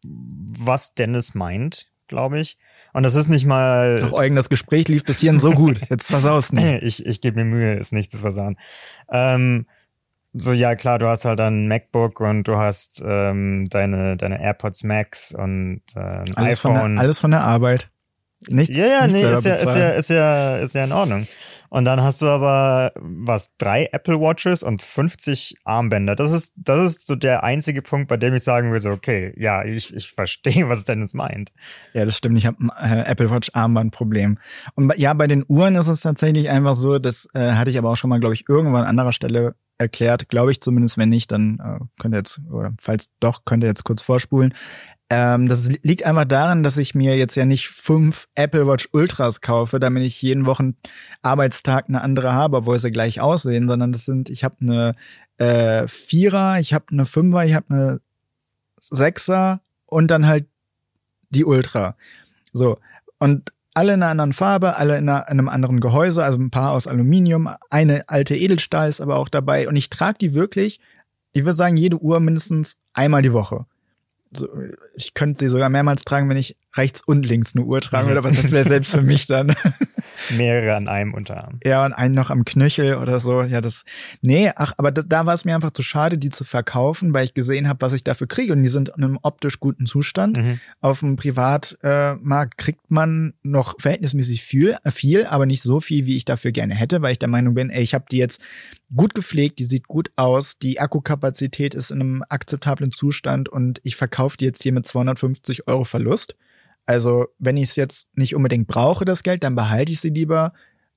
was Dennis meint, glaube ich. Und das ist nicht mal. Doch, Eugen, das Gespräch lief bis hierhin so gut. Jetzt versaust [laughs] nicht. ich ich gebe mir Mühe, ist nicht zu versauen. Ähm, so, ja klar, du hast halt ein MacBook und du hast ähm, deine, deine AirPods Max und äh, ein alles iPhone. Von der, alles von der Arbeit. Nichts. Ja, ja, nichts nee, ist ja, ist ja, ist ja, ist ja in Ordnung. Und dann hast du aber was drei Apple Watches und 50 Armbänder. Das ist das ist so der einzige Punkt, bei dem ich sagen würde, okay, ja, ich, ich verstehe, was Dennis meint. Ja, das stimmt. Ich habe ein äh, Apple Watch Armbandproblem. Und ja, bei den Uhren ist es tatsächlich einfach so, das äh, hatte ich aber auch schon mal, glaube ich, irgendwann an anderer Stelle erklärt, glaube ich zumindest. Wenn nicht, dann äh, könnt ihr jetzt, oder falls doch, könnt ihr jetzt kurz vorspulen. Ähm, das liegt einfach daran, dass ich mir jetzt ja nicht fünf Apple Watch Ultras kaufe, damit ich jeden Wochen Arbeitstag eine andere habe, obwohl sie gleich aussehen, sondern das sind, ich habe eine äh, Vierer, ich habe eine Fünfer, ich habe eine Sechser und dann halt die Ultra. So. Und alle in einer anderen Farbe, alle in, einer, in, einem anderen Gehäuse, also ein paar aus Aluminium, eine alte Edelstahl ist aber auch dabei. Und ich trage die wirklich, ich würde sagen, jede Uhr mindestens einmal die Woche. So, ich könnte sie sogar mehrmals tragen, wenn ich rechts und links eine Uhr tragen würde, aber das wäre selbst für mich dann. [laughs] Mehrere an einem Unterarm. Ja, und einen noch am Knöchel oder so. Ja, das. Nee, ach, aber da, da war es mir einfach zu schade, die zu verkaufen, weil ich gesehen habe, was ich dafür kriege. Und die sind in einem optisch guten Zustand. Mhm. Auf dem Privatmarkt kriegt man noch verhältnismäßig viel, äh, viel, aber nicht so viel, wie ich dafür gerne hätte, weil ich der Meinung bin, ey, ich habe die jetzt gut gepflegt, die sieht gut aus, die Akkukapazität ist in einem akzeptablen Zustand und ich verkaufe die jetzt hier mit 250 Euro Verlust. Also, wenn ich es jetzt nicht unbedingt brauche, das Geld, dann behalte ich sie lieber.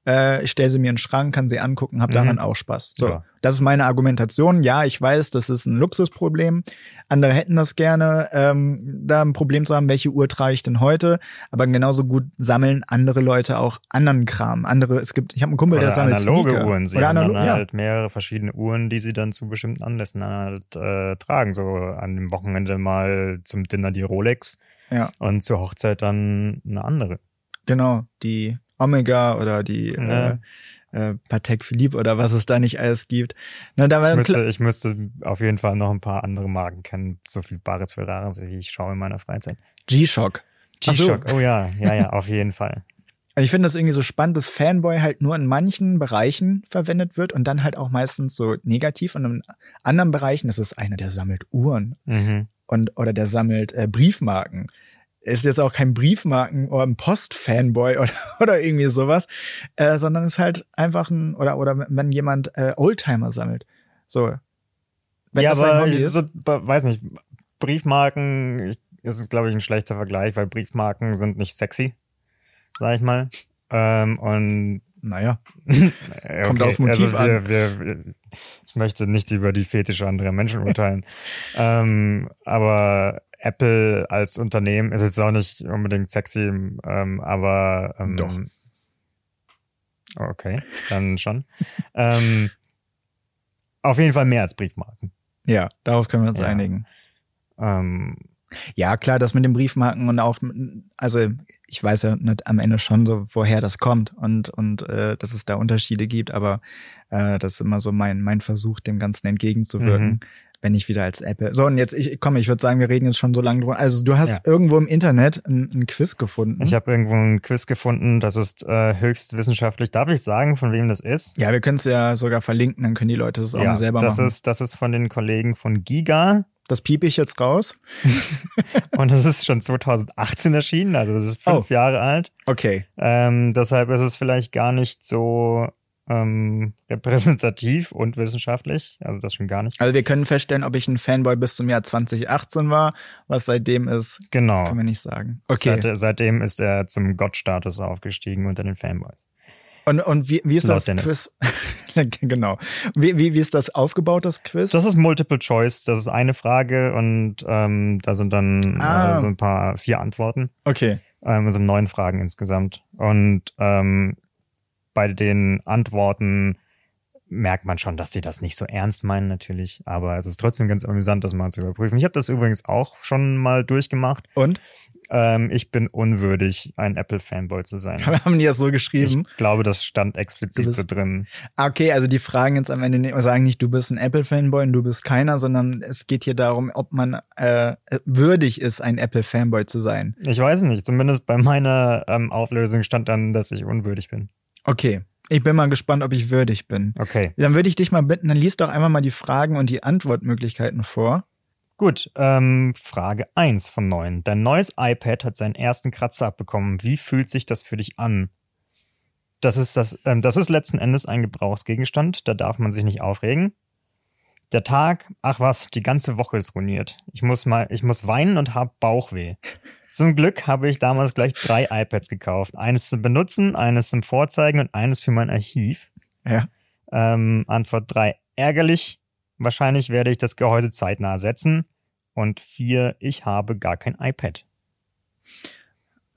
Äh, ich stelle sie mir in den Schrank, kann sie angucken, habe daran auch Spaß. So, Ja. das ist meine Argumentation. Ja, ich weiß, das ist ein Luxusproblem. Andere hätten das gerne, ähm, da ein Problem zu haben, welche Uhr trage ich denn heute. Aber genauso gut sammeln andere Leute auch anderen Kram. Andere, es gibt, ich habe einen Kumpel, der Oder sammelt analoge Sneaker. Uhren. Sie Oder haben analo dann ja. halt mehrere verschiedene Uhren, die sie dann zu bestimmten Anlässen halt äh, tragen. So an dem Wochenende mal zum Dinner die Rolex ja, und zur Hochzeit dann eine andere. genau. Die Omega oder die Ja. äh, äh, Patek Philippe oder was es da nicht alles gibt. Na, da war Ich müsste, ich müsste auf jeden Fall noch ein paar andere Marken kennen. So viel Bares für Rares, wie ich schaue in meiner Freizeit. G-Shock. Ach so. G-Shock, oh ja, ja, ja, auf jeden Fall. Und ich finde das irgendwie so spannend, dass Fanboy halt nur in manchen Bereichen verwendet wird und dann halt auch meistens so negativ und in anderen Bereichen ist es einer, der sammelt Uhren Mhm. Und oder der sammelt äh, Briefmarken. Ist jetzt auch kein Briefmarken oder ein Post-Fanboy [laughs] oder, oder irgendwie sowas, äh, sondern ist halt einfach ein oder oder wenn jemand äh, Oldtimer sammelt. So. Wenn ja, aber ich so, weiß nicht, Briefmarken, ich, ist glaube ich ein schlechter Vergleich, weil Briefmarken sind nicht sexy, sag ich mal. Ähm, und naja, äh, [laughs] Kommt aufs Motiv also wir, wir, wir, möchte nicht über die Fetische anderer Menschen urteilen. [laughs] ähm, aber Apple als Unternehmen ist jetzt auch nicht unbedingt sexy, ähm, aber ähm, Doch. Okay, dann schon. ähm, auf jeden Fall mehr als Briefmarken. ja, darauf können wir uns Ja. einigen. Ähm, Ja, klar, das mit den Briefmarken und auch, also ich weiß ja nicht am Ende schon so, woher das kommt und und äh, dass es da Unterschiede gibt, aber äh, das ist immer so mein mein Versuch, dem Ganzen entgegenzuwirken, Mhm. wenn ich wieder als Apple. So und jetzt ich komm, ich würde sagen, wir reden jetzt schon so lange drüber. Also du hast Ja. irgendwo im Internet ein, ein Quiz gefunden. Ich habe irgendwo ein Quiz gefunden, das ist äh, höchst wissenschaftlich. Darf ich sagen, von wem das ist? ja, wir können es ja sogar verlinken, dann können die Leute das auch mal selber das machen. ist das ist von den Kollegen von Giga das piep ich jetzt raus. [laughs] und das ist schon 2018 erschienen, also das ist fünf Oh. Jahre alt. Okay. Ähm, deshalb ist es vielleicht gar nicht so ähm, repräsentativ und wissenschaftlich, also das schon gar nicht. Also wir können feststellen, ob ich ein Fanboy bis zum Jahr 2018 war, was seitdem ist, Genau. können wir nicht sagen. Okay. Seit, seitdem ist er zum Gottstatus aufgestiegen unter den Fanboys. Und, und wie, wie ist Laut das Dennis. Quiz? [laughs] genau. Wie, wie, wie ist das aufgebaut, das Quiz? Das ist Multiple Choice, das ist eine Frage und ähm, da sind dann Ah. äh, so ein paar vier Antworten. okay. Ähm, also neun Fragen insgesamt. Und ähm, bei den Antworten merkt man schon, dass die das nicht so ernst meinen natürlich, aber es ist trotzdem ganz amüsant, das mal zu überprüfen. Ich habe das übrigens auch schon mal durchgemacht. Und? Ähm, ich bin unwürdig, ein Apple-Fanboy zu sein. [laughs] Haben die das so geschrieben? Ich glaube, das stand explizit so drin. Ah, Okay, also die fragen jetzt am Ende nicht, sagen nicht, du bist ein Apple-Fanboy und du bist keiner, sondern es geht hier darum, ob man äh, würdig ist, ein Apple-Fanboy zu sein. Ich weiß nicht, zumindest bei meiner ähm, Auflösung stand dann, dass ich unwürdig bin. Okay. Ich bin mal gespannt, ob ich würdig bin. Okay. Dann würde ich dich mal bitten, dann liest doch einmal mal die Fragen und die Antwortmöglichkeiten vor. Gut, ähm, Frage eins von neun. Dein neues iPad hat seinen ersten Kratzer abbekommen. Wie fühlt sich das für dich an? Das ist das, ähm, das ist letzten Endes ein Gebrauchsgegenstand, da darf man sich nicht aufregen. Der Tag, ach was, die ganze Woche ist ruiniert. Ich muss mal, ich muss weinen und hab Bauchweh. Zum Glück habe ich damals gleich drei iPads gekauft. Eines zum Benutzen, eines zum Vorzeigen und eines für mein Archiv. Ja. Ähm, Antwort drei ärgerlich. Wahrscheinlich werde ich das Gehäuse zeitnah ersetzen. Und vier, ich habe gar kein iPad.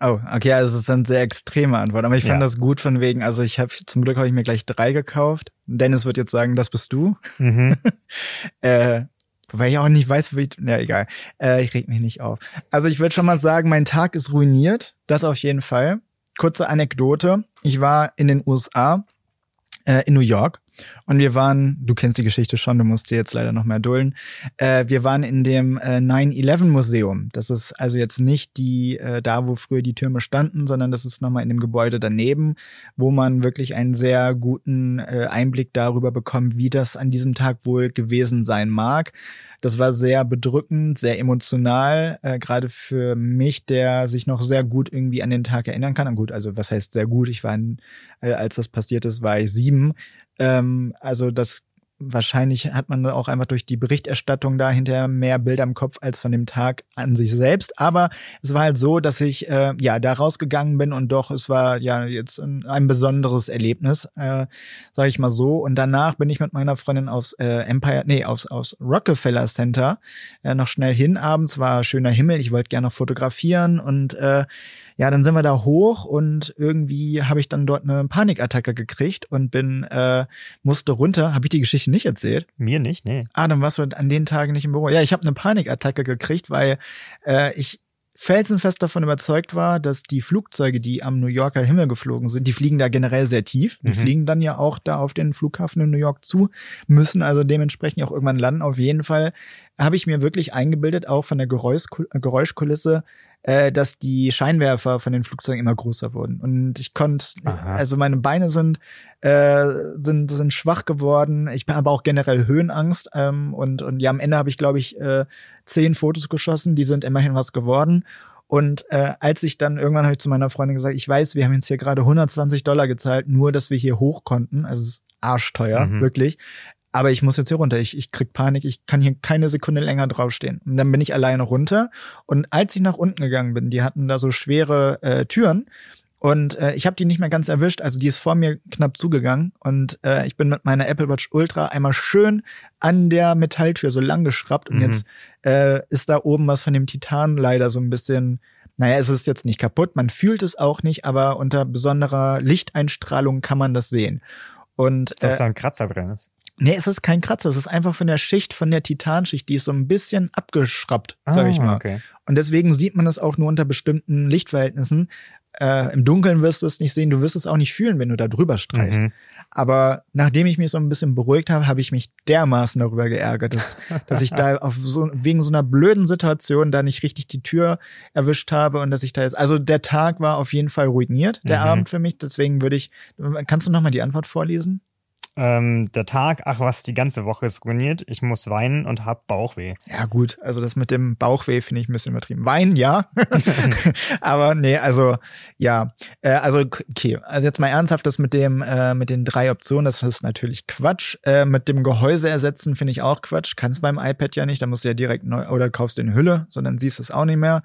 Oh, okay, also es sind sehr extreme Antworten, aber ich fand Ja. das gut von wegen, also ich habe zum Glück habe ich mir gleich drei gekauft. Dennis wird jetzt sagen, das bist du. Mhm. [laughs] Äh, wobei ich auch nicht weiß, wie, ja egal. Äh, ich reg mich nicht auf. Also ich würde schon mal sagen, mein Tag ist ruiniert, das auf jeden Fall. Kurze Anekdote, ich war in den USA, äh, in New York Und wir waren, du kennst die Geschichte schon, du musst dir jetzt leider noch mehr dulden. Äh, wir waren in dem äh, 9-11 Museum. Das ist also jetzt nicht die, äh, da wo früher die Türme standen, sondern das ist nochmal in dem Gebäude daneben, wo man wirklich einen sehr guten äh, Einblick darüber bekommt, wie das an diesem Tag wohl gewesen sein mag. Das war sehr bedrückend, sehr emotional, äh, gerade für mich, der sich noch sehr gut irgendwie an den Tag erinnern kann. Und gut, also was heißt sehr gut? Ich war, in, äh, als das passiert ist, war ich sieben. Ähm, also das wahrscheinlich hat man auch einfach durch die Berichterstattung da hinterher mehr Bilder im Kopf als von dem Tag an sich selbst. Aber es war halt so, dass ich äh, ja da rausgegangen bin und doch, es war ja jetzt ein, ein besonderes Erlebnis, äh, sage ich mal so. Und danach bin ich mit meiner Freundin aufs äh, Empire, nee, aufs, aufs Rockefeller Center äh, noch schnell hin. Abends war schöner Himmel, ich wollte gerne noch fotografieren und äh, ja, dann sind wir da hoch und irgendwie habe ich dann dort eine Panikattacke gekriegt und bin äh, musste runter. Habe ich die Geschichte nicht erzählt? Mir nicht, nee. Ah, dann warst du an den Tagen nicht im Büro. Ja, ich habe eine Panikattacke gekriegt, weil äh, ich felsenfest davon überzeugt war, dass die Flugzeuge, die am New Yorker Himmel geflogen sind, die fliegen da generell sehr tief. Die Mhm. fliegen dann ja auch da auf den Flughafen in New York zu, müssen also dementsprechend auch irgendwann landen. Auf jeden Fall habe ich mir wirklich eingebildet, auch von der Geräusch Geräuschkulisse, äh, dass die Scheinwerfer von den Flugzeugen immer größer wurden. Und ich konnte, also meine Beine sind, äh, sind, sind schwach geworden. Ich habe auch generell Höhenangst. Ähm, und, und ja, am Ende habe ich, glaube ich, äh, zehn Fotos geschossen, die sind immerhin was geworden. Und äh, als ich dann irgendwann habe ich zu meiner Freundin gesagt, ich weiß, wir haben jetzt hier gerade 120 Dollar gezahlt, nur dass wir hier hoch konnten. Also es ist arschteuer, Mhm. wirklich. Aber ich muss jetzt hier runter. Ich, ich krieg Panik. Ich kann hier keine Sekunde länger draufstehen. Und dann bin ich alleine runter. Und als ich nach unten gegangen bin, die hatten da so schwere äh, Türen. Und äh, ich habe die nicht mehr ganz erwischt. Also die ist vor mir knapp zugegangen. Und äh, ich bin mit meiner Apple Watch Ultra einmal schön an der Metalltür so lang geschraubt. Und Mhm. jetzt äh, ist da oben was von dem Titan leider so ein bisschen naja, es ist jetzt nicht kaputt, man fühlt es auch nicht, aber unter besonderer Lichteinstrahlung kann man das sehen. Und Dass äh, da ein Kratzer drin ist. Nee, es ist kein Kratzer, es ist einfach von der Schicht, von der Titanschicht, die ist so ein bisschen abgeschraubt, sag ich Ah, mal. Okay. Und deswegen sieht man es auch nur unter bestimmten Lichtverhältnissen. Äh, Im Dunkeln wirst du es nicht sehen, du wirst es auch nicht fühlen, wenn du da drüber streichst. Mhm. Aber nachdem ich mich so ein bisschen beruhigt habe, habe ich mich dermaßen darüber geärgert, dass, dass ich da [laughs] auf so, wegen so einer blöden Situation da nicht richtig die Tür erwischt habe und dass ich da jetzt, also der Tag war auf jeden Fall ruiniert, der Mhm. Abend für mich. Deswegen würde ich, kannst du nochmal die Antwort vorlesen? Ähm, der Tag, ach was, die ganze Woche ist ruiniert. Ich muss weinen und hab Bauchweh. Ja, gut, also das mit dem Bauchweh finde ich ein bisschen übertrieben. Wein, ja. [laughs] [laughs] Aber nee, also ja, äh, also okay, also jetzt mal ernsthaft, das mit dem äh, mit den drei Optionen, das ist natürlich Quatsch. Äh, mit dem Gehäuse ersetzen finde ich auch Quatsch. Kannst beim iPad ja nicht, da musst du ja direkt neu oder kaufst eine Hülle, sondern siehst es auch nicht mehr.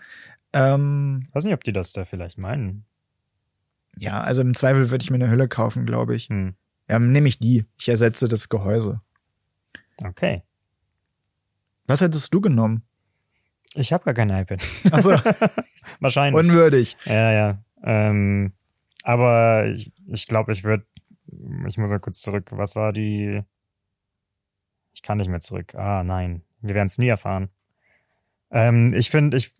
Ähm, Ich weiß nicht, ob die das da vielleicht meinen. ja, also im Zweifel würde ich mir eine Hülle kaufen, glaube ich. Hm. Ja, nehme ich die. Ich ersetze das Gehäuse. Okay. Was hättest du genommen? Ich habe gar kein iPad. Achso, [laughs] Wahrscheinlich. unwürdig. ja, ja. Ähm, aber ich glaube, ich, glaub, ich würde, ich muss mal kurz zurück. Was war die? Ich kann nicht mehr zurück. Ah, nein. Wir werden es nie erfahren. Ähm, ich finde, ich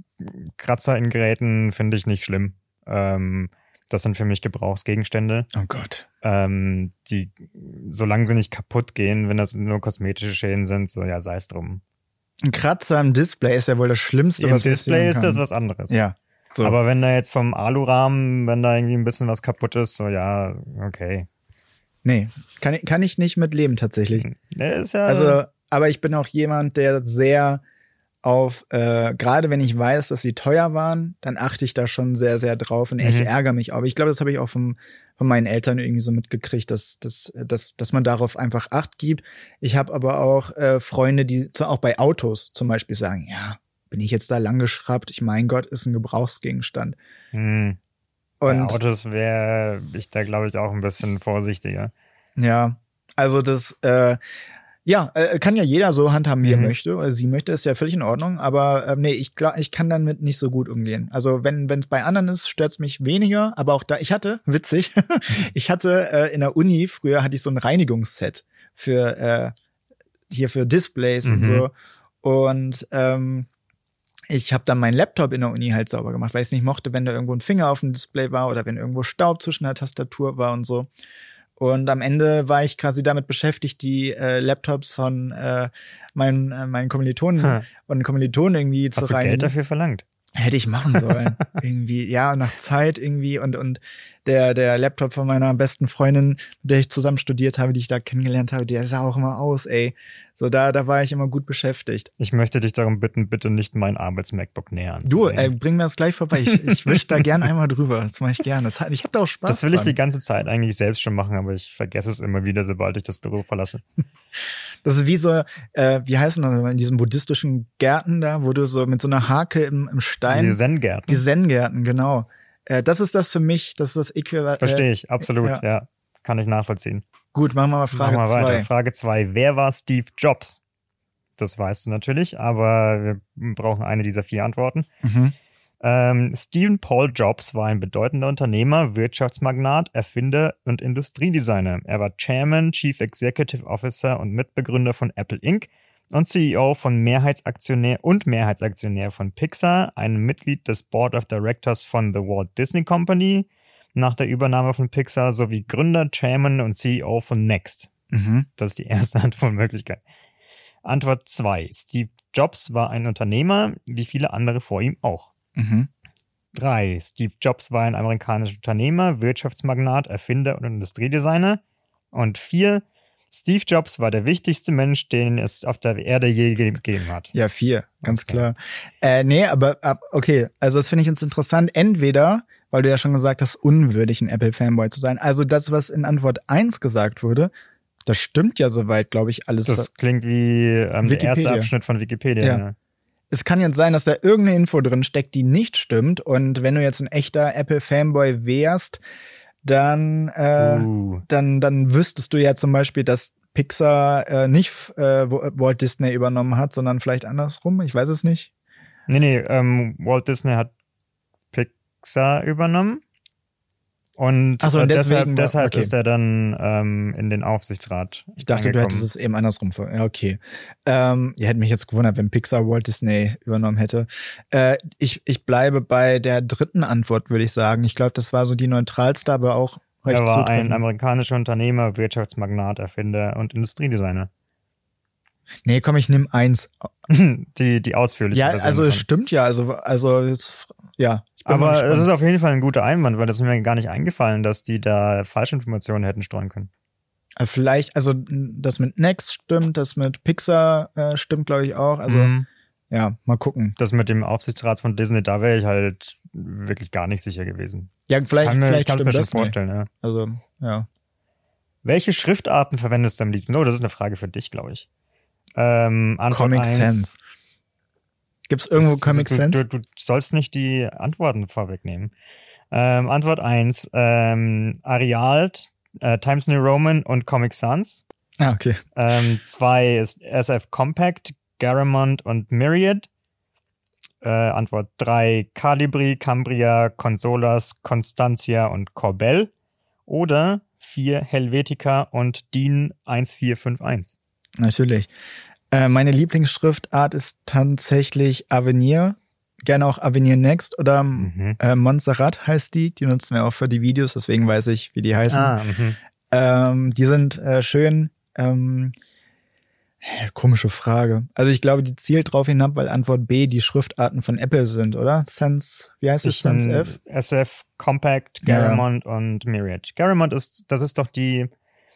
Kratzer in Geräten finde ich nicht schlimm. Ähm, das sind für mich Gebrauchsgegenstände. Oh Gott. Ähm, die, solange sie nicht kaputt gehen, wenn das nur kosmetische Schäden sind, so ja, sei es drum. Ein Kratzer im Display ist ja wohl das Schlimmste, Im was Display ist kann. das was anderes. Ja. So. Aber wenn da jetzt vom Alurahmen, wenn da irgendwie ein bisschen was kaputt ist, so ja, okay. nee, kann, ich- kann ich nicht mit leben tatsächlich. Ist ja. Also, aber ich bin auch jemand, der sehr auf, äh, gerade wenn ich weiß, dass sie teuer waren, dann achte ich da schon sehr, sehr drauf und ich Mhm. ärgere mich auch. Aber ich glaube, das habe ich auch vom, von meinen Eltern irgendwie so mitgekriegt, dass, dass, dass, dass man darauf einfach Acht gibt. Ich habe aber auch äh, Freunde, die auch bei Autos zum Beispiel sagen, ja, bin ich jetzt da lang geschraubt? Ich mein Gott, ist ein Gebrauchsgegenstand. hm, Und bei Autos wäre ich da, glaube ich, auch ein bisschen vorsichtiger. Ja, also das, äh, ja, äh, kann ja jeder so handhaben, wie er Mhm. möchte, oder sie möchte, ist ja völlig in Ordnung, aber ähm, nee, ich, glaub, ich kann damit nicht so gut umgehen. Also wenn es bei anderen ist, stört's mich weniger, aber auch da, ich hatte, [laughs] witzig, [laughs] ich hatte äh, in der Uni, früher hatte ich so ein Reinigungsset für, äh, hier für Displays und Mhm. so und ähm, ich habe dann meinen Laptop in der Uni halt sauber gemacht, weil ich es nicht mochte, wenn da irgendwo ein Finger auf dem Display war oder wenn irgendwo Staub zwischen der Tastatur war und so. Und am Ende war ich quasi damit beschäftigt, die äh, Laptops von äh, meinen, äh, meinen Kommilitonen Hm. und Kommilitonen irgendwie Hast zu du reinigen. Geld dafür verlangt? Hätte ich machen sollen. [laughs] irgendwie, ja, nach Zeit irgendwie und, und der, der Laptop von meiner besten Freundin, mit der ich zusammen studiert habe, die ich da kennengelernt habe, der sah auch immer aus, ey. So, da, da war ich immer gut beschäftigt. Ich möchte dich darum bitten, bitte nicht mein Arbeits-MacBook näher Du, ey, bring mir das gleich vorbei. Ich, ich wisch da gern einmal drüber. Das mache ich gerne. Das, hat- ich habe da auch Spaß Das will ich dran. die ganze Zeit eigentlich selbst schon machen, aber ich vergesse es immer wieder, sobald ich das Büro verlasse. [laughs] Das ist wie so, äh, wie heißen das in diesen buddhistischen Gärten da, wo du so mit so einer Hake im, im Stein. Die Zen-Gärten. Die Zen-Gärten, genau. Äh, das ist das für mich, das ist das Äquivalent. Verstehe Äh, ich, absolut, ja. ja. Kann ich nachvollziehen. gut, machen wir mal Frage Machen wir weiter. zwei. Frage zwei. Wer war Steve Jobs? Das weißt du natürlich, aber wir brauchen eine dieser vier Antworten. Mhm. Ähm, Stephen Paul Jobs war ein bedeutender Unternehmer, Wirtschaftsmagnat, Erfinder und Industriedesigner. Er war Chairman, Chief Executive Officer und Mitbegründer von Apple Inc. und CEO von Mehrheitsaktionär und Mehrheitsaktionär von Pixar, ein Mitglied des Board of Directors von The Walt Disney Company nach der Übernahme von Pixar sowie Gründer, Chairman und CEO von Next. Mhm. Das ist die erste [laughs] Antwortmöglichkeit. Antwort zwei: Steve Jobs war ein Unternehmer, wie viele andere vor ihm auch. Mhm. Drei. Steve Jobs war ein amerikanischer Unternehmer, Wirtschaftsmagnat, Erfinder und Industriedesigner. Und vier. Steve Jobs war der wichtigste Mensch, den es auf der Erde je gegeben hat. Ja, vier, ganz Okay. klar. Äh, nee, aber ab, okay, also das finde ich jetzt interessant. Entweder, weil du ja schon gesagt hast, unwürdig ein Apple-Fanboy zu sein. Also das, was in Antwort eins gesagt wurde, das stimmt ja soweit, glaube ich, alles. Das klingt wie ähm, der erste. Abschnitt von Wikipedia. Ja. ne? Es kann jetzt sein, dass da irgendeine Info drin steckt, die nicht stimmt. Und wenn du jetzt ein echter Apple-Fanboy wärst, dann, äh, Uh. dann, dann wüsstest du ja zum Beispiel, dass Pixar äh, nicht äh, Walt Disney übernommen hat, sondern vielleicht andersrum. Ich weiß es nicht. Nee, nee, ähm, Walt Disney hat Pixar übernommen. Und, Ach so, und äh, deshalb, deswegen war- deshalb okay. ist er dann ähm, in den Aufsichtsrat. Ich dachte, du angekommen. hättest es eben andersrum. Ja, okay. Ähm, ja, hätte mich jetzt gewundert, wenn Pixar Walt Disney übernommen hätte. Äh, ich, ich bleibe bei der dritten Antwort, würde ich sagen. Ich glaube, das war so die neutralste, aber auch recht Er war ein amerikanischer Unternehmer, Wirtschaftsmagnat, Erfinder und Industriedesigner. Nee, komm, ich nimm eins. [laughs] die, die ausführliche Ja, Version also es stimmt ja. Also, also ja. Ich Aber es ist auf jeden Fall ein guter Einwand, weil das ist mir gar nicht eingefallen, dass die da Falschinformationen hätten streuen können. Also vielleicht, also das mit Next stimmt, das mit Pixar äh, stimmt, glaube ich auch. Also Mhm. ja, mal gucken. Das mit dem Aufsichtsrat von Disney, da wäre ich halt wirklich gar nicht sicher gewesen. Ja, vielleicht, kann mir, ich vielleicht kann es mir schon das vorstellen, ja. Also ja. Welche Schriftarten verwendest du am liebsten? Oh, das ist eine Frage für dich, glaube ich. Ähm, Antwort Comic eins. Sans. Gibt's irgendwo Das- Comic du, Sans? Du, du sollst nicht die Antworten vorwegnehmen. Ähm, Antwort eins: ähm, Arial, äh, Times New Roman und Comic Sans. Ah, okay. Ähm, zwei ist SF Compact, Garamond und Myriad. Äh, Antwort drei: Calibri, Cambria, Consolas, Constantia und Corbel. Oder vier: Helvetica und DIN 1451. Natürlich. Äh, meine Lieblingsschriftart ist tatsächlich Avenir. Gerne auch Avenir Next oder Mhm. äh, Montserrat heißt die. Die nutzen wir auch für die Videos, deswegen weiß ich, wie die heißen. Ah, mhm. Ähm, die sind äh, schön. Ähm, äh, komische Frage. Also ich glaube, die zielt drauf hinab, weil Antwort B die Schriftarten von Apple sind, oder? Sans, wie heißt es? Äh, F? SF Compact, Ja, ja. Garamond und Myriad. Garamond ist, das ist doch die,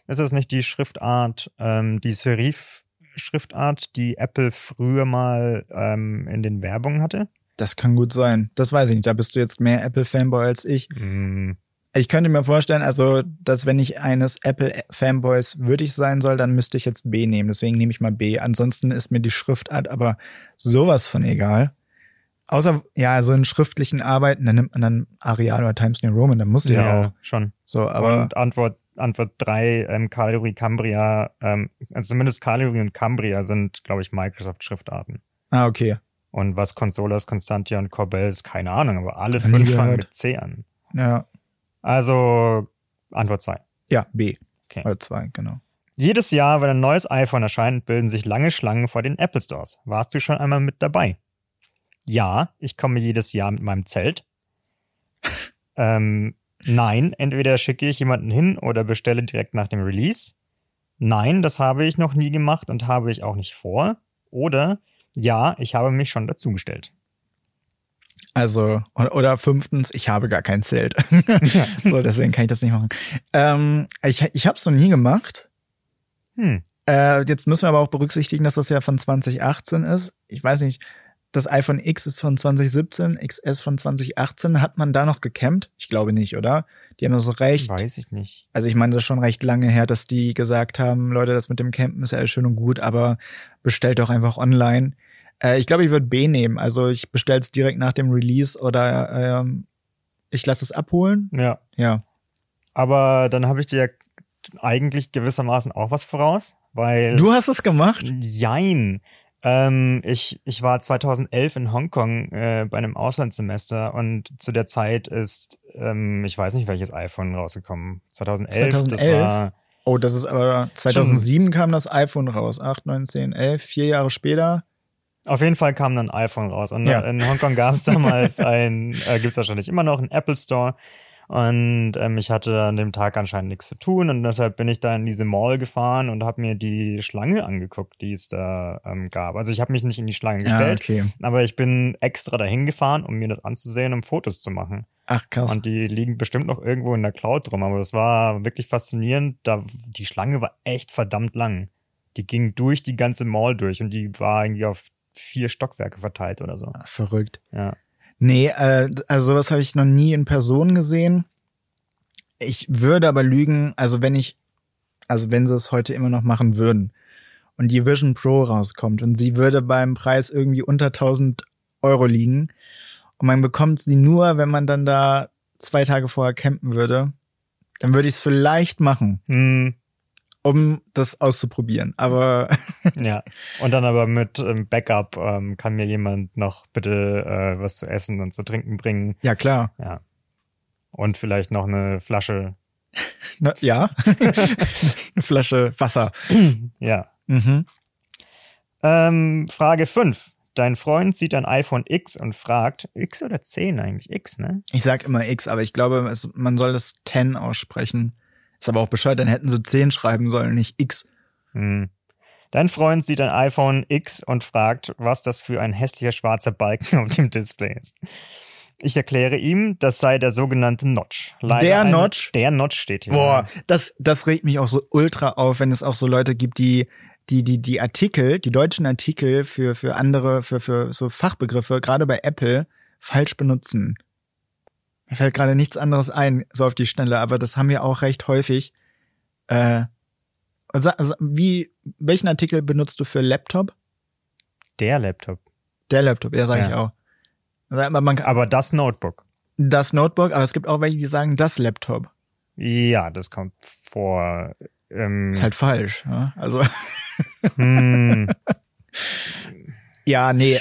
ist das nicht die Schriftart, ähm, die Serif-Schriftart, die Apple früher mal ähm, in den Werbungen hatte? Das kann gut sein. Das weiß ich nicht. Da bist du jetzt mehr Apple-Fanboy als ich. Mm, Ich könnte mir vorstellen, also, dass wenn ich eines Apple-Fanboys würdig sein soll, dann müsste ich jetzt B nehmen. Deswegen nehme ich mal B. Ansonsten ist mir die Schriftart aber sowas von egal. Außer, ja, so in schriftlichen Arbeiten, dann nimmt man dann Arial oder Times New Roman, dann musst du ja, ja, auch. schon. So, aber und Antwort, Antwort drei ähm, Calibri, Cambria, ähm, also zumindest Calibri und Cambria sind, glaube ich, Microsoft-Schriftarten. ah, okay. Und was Consolas, Constantia und Corbel ist, keine Ahnung, aber alle fünf fangen mit C an. Ja. Also Antwort zwei. Ja, B. Okay. Oder zwei, genau. Jedes Jahr, wenn ein neues iPhone erscheint, bilden sich lange Schlangen vor den Apple Stores. Warst du schon einmal mit dabei? Ja, ich komme jedes Jahr mit meinem Zelt. [laughs] ähm, Nein, entweder schicke ich jemanden hin oder bestelle direkt nach dem Release. Nein, das habe ich noch nie gemacht und habe ich auch nicht vor. Oder ja, ich habe mich schon dazugestellt. Also, oder fünftens, ich habe gar kein Zelt. [laughs] so, deswegen kann ich das nicht machen. Ähm, ich ich habe es noch nie gemacht. Hm. Äh, jetzt müssen wir aber auch berücksichtigen, dass das ja von 2018 ist. Ich weiß nicht, das iPhone X ist von 2017, XS von 2018. Hat man da noch gecampt? Ich glaube nicht, oder? Die haben so recht. Weiß ich nicht. Also ich meine, das ist schon recht lange her, dass die gesagt haben, Leute, das mit dem Campen ist ja alles schön und gut, aber bestellt doch einfach online. Äh, ich glaube, ich würde B nehmen. Also ich bestelle es direkt nach dem Release oder ähm, ich lasse es abholen. Ja. Ja. Aber dann habe ich dir eigentlich gewissermaßen auch was voraus, weil. Du hast es gemacht? Jein. Ähm, ich, ich war 2011 in Hongkong äh, bei einem Auslandssemester und zu der Zeit ist, ähm, ich weiß nicht, welches iPhone rausgekommen. 2011, 2011? das war. Oh, das ist aber 2007 kam das iPhone raus. 8, 9, 10, 11, vier Jahre später. Auf jeden Fall kam dann ein iPhone raus. Und Ja. in Hongkong gab es [laughs] damals ein, äh, gibt es wahrscheinlich immer noch einen Apple Store. Und ähm, ich hatte an dem Tag anscheinend nichts zu tun und deshalb bin ich da in diese Mall gefahren und habe mir die Schlange angeguckt, die es da ähm, gab. Also ich habe mich nicht in die Schlange Ja, gestellt, okay. aber ich bin extra dahin gefahren, um mir das anzusehen, um Fotos zu machen. Ach krass. Und die liegen bestimmt noch irgendwo in der Cloud rum. Aber das war wirklich faszinierend. Da, die Schlange war echt verdammt lang. Die ging durch die ganze Mall durch und die war irgendwie auf vier Stockwerke verteilt oder so. Verrückt. Ja. Nee, äh, also sowas habe ich noch nie in Person gesehen. Ich würde aber lügen, also wenn ich, also wenn sie es heute immer noch machen würden und die Vision Pro rauskommt und sie würde beim Preis irgendwie unter 1000 Euro liegen und man bekommt sie nur, wenn man dann da zwei Tage vorher campen würde, dann würde ich es vielleicht machen, Hm, um das auszuprobieren. Aber [laughs] ja. Und dann aber mit ähm, Backup ähm, kann mir jemand noch bitte äh, was zu essen und zu trinken bringen. ja klar, Ja. Und vielleicht noch eine Flasche. Na, ja, eine [laughs] Flasche Wasser. Ja. Mhm. Ähm, Frage 5. Dein Freund sieht ein iPhone X und fragt, X oder 10 eigentlich? X, ne? Ich sag immer X, aber ich glaube, es, man soll das 10 aussprechen. Ist aber auch Bescheid, dann hätten sie 10 schreiben sollen, nicht X. Hm. Dein Freund sieht ein iPhone X und fragt, was das für ein hässlicher schwarzer Balken [laughs] auf dem Display ist. Ich erkläre ihm, das sei der sogenannte Notch. Leider Der eine- Notch? Der Notch steht hier. Boah, das, das regt mich auch so ultra auf, wenn es auch so Leute gibt, die die die die Artikel, die deutschen Artikel für für andere für für so Fachbegriffe, gerade bei Apple falsch benutzen. Mir fällt gerade nichts anderes ein, so auf die Schnelle, aber das haben wir auch recht häufig. Äh, also, also wie welchen Artikel benutzt du für Laptop? Der Laptop. Der Laptop, ja, sage ich Ja. auch. Aber man kann, Aber das Notebook. das Notebook, aber es gibt auch welche, die sagen das Laptop. Ja, das kommt vor. Ähm, Ist halt falsch. Ja? Also hm, [laughs] ja, nee.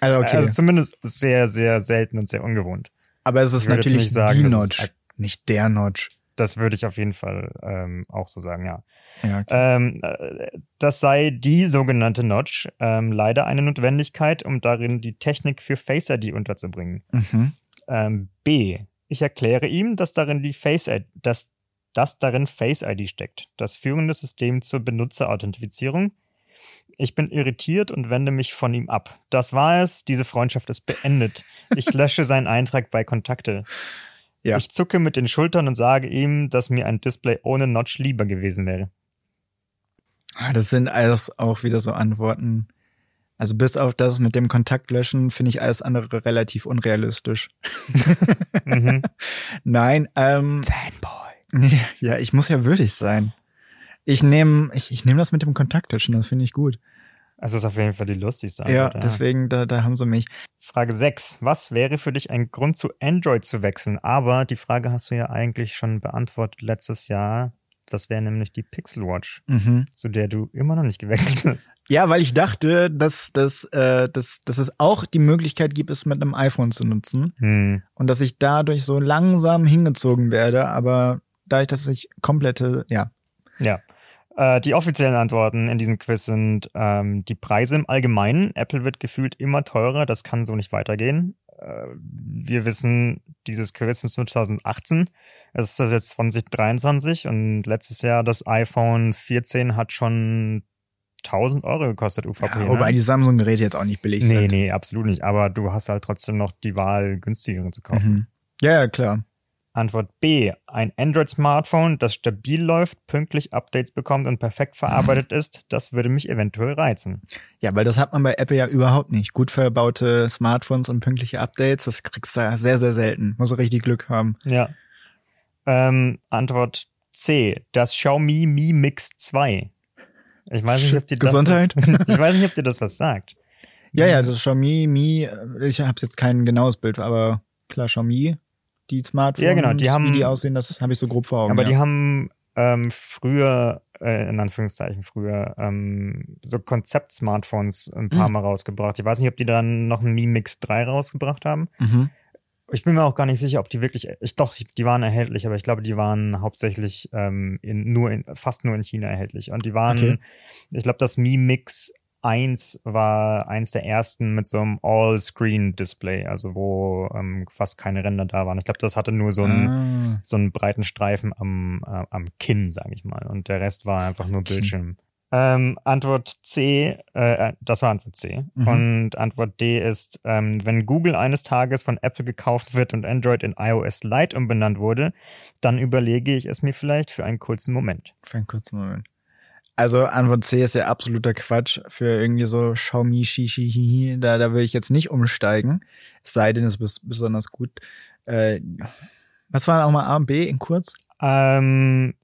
Also okay. Also zumindest sehr, sehr selten und sehr ungewohnt. Aber es ist natürlich nicht sagen, die Notch, ein- nicht der Notch. Das würde ich auf jeden Fall ähm, auch so sagen, ja. Ja, okay. Ähm, äh, das sei die sogenannte Notch. Ähm, leider eine Notwendigkeit, um darin die Technik für Face ID unterzubringen. mhm. Ähm, B. Ich erkläre ihm, dass darin die Face ID, dass, dass darin Face ID steckt, das führende System zur Benutzerauthentifizierung. Ich bin irritiert und wende mich von ihm ab. Das war es, diese Freundschaft ist beendet. Ich lösche seinen Eintrag bei Kontakte. Ja. Ich zucke mit den Schultern und sage ihm, dass mir ein Display ohne Notch lieber gewesen wäre. Ah, Das sind alles auch wieder so Antworten. Also bis auf das mit dem Kontaktlöschen finde ich alles andere relativ unrealistisch. Mhm. [laughs] Nein, ähm, Fanboy. [laughs] ja, ich muss ja würdig sein. Ich nehme ich, ich nehm das mit dem Kontaktlöschen, das finde ich gut. Das ist auf jeden Fall die lustigste Ja, Antwort. deswegen, da, da haben sie mich. Frage 6. Was wäre für dich ein Grund zu Android zu wechseln? Aber die Frage hast du ja eigentlich schon beantwortet letztes Jahr. Das wäre nämlich die Pixel Watch, Mhm. zu der du immer noch nicht gewechselt bist. Ja, weil ich dachte, dass, dass, äh, dass, dass es auch die Möglichkeit gibt, es mit einem iPhone zu nutzen. Hm. und dass ich dadurch so langsam hingezogen werde, aber dadurch, dass ich komplette, ja, Ja. Äh, die offiziellen Antworten in diesem Quiz sind ähm, die Preise im Allgemeinen. Apple wird gefühlt immer teurer, das kann so nicht weitergehen. wir wissen, dieses Quiz ist 2018. Es ist das jetzt 2023 und letztes Jahr das iPhone 14 hat schon 1000 Euro gekostet, UVP. Ja, wobei ne? die Samsung-Geräte jetzt auch nicht billig nee, sind. Nee, nee, absolut nicht. Aber du hast halt trotzdem noch die Wahl, günstigere zu kaufen. Mhm. Ja, ja, klar. Antwort B. Ein Android-Smartphone, das stabil läuft, pünktlich Updates bekommt und perfekt verarbeitet [laughs] ist, das würde mich eventuell reizen. Ja, weil das hat man bei Apple ja überhaupt nicht. Gut verbaute Smartphones und pünktliche Updates, das kriegst du ja sehr, sehr selten. Muss auch richtig Glück haben. Ja. Ähm, Antwort C. Das Xiaomi Mi Mix 2. Ich weiß nicht, ob dir das Gesundheit? Was, [laughs] ich weiß nicht, ob dir das was sagt. Ja, ja, das Xiaomi Mi, ich habe jetzt kein genaues Bild, aber klar Xiaomi die Smartphones, ja, genau, die haben, wie die aussehen, das habe ich so grob vor Augen. Aber ja. die haben ähm, früher, äh, in Anführungszeichen früher, ähm, so Konzept-Smartphones ein paar mhm. Mal rausgebracht. Ich weiß nicht, ob die dann noch ein Mi Mix 3 rausgebracht haben. Mhm. Ich bin mir auch gar nicht sicher, ob die wirklich, ich doch, die waren erhältlich, aber ich glaube, die waren hauptsächlich ähm, in, nur in, fast nur in China erhältlich. Und die waren, okay. ich glaube, das Mi Mix 1 war eins der ersten mit so einem All-Screen-Display, also wo ähm, fast keine Ränder da waren. Ich glaube, das hatte nur so einen, ah. so einen breiten Streifen am, äh, am Kinn, sage ich mal. Und der Rest war einfach nur Bildschirm. Ähm, Antwort C, äh, das war Antwort C. Mhm. Und Antwort D ist, ähm, wenn Google eines Tages von Apple gekauft wird und Android in iOS Lite umbenannt wurde, dann überlege ich es mir vielleicht für einen kurzen Moment. Für einen kurzen Moment. Also Antwort C ist ja absoluter Quatsch für irgendwie so Xiaomi, Shishi, da, da will ich jetzt nicht umsteigen. Es sei denn, es ist besonders gut. Äh, was waren auch mal A und B in kurz? Ähm,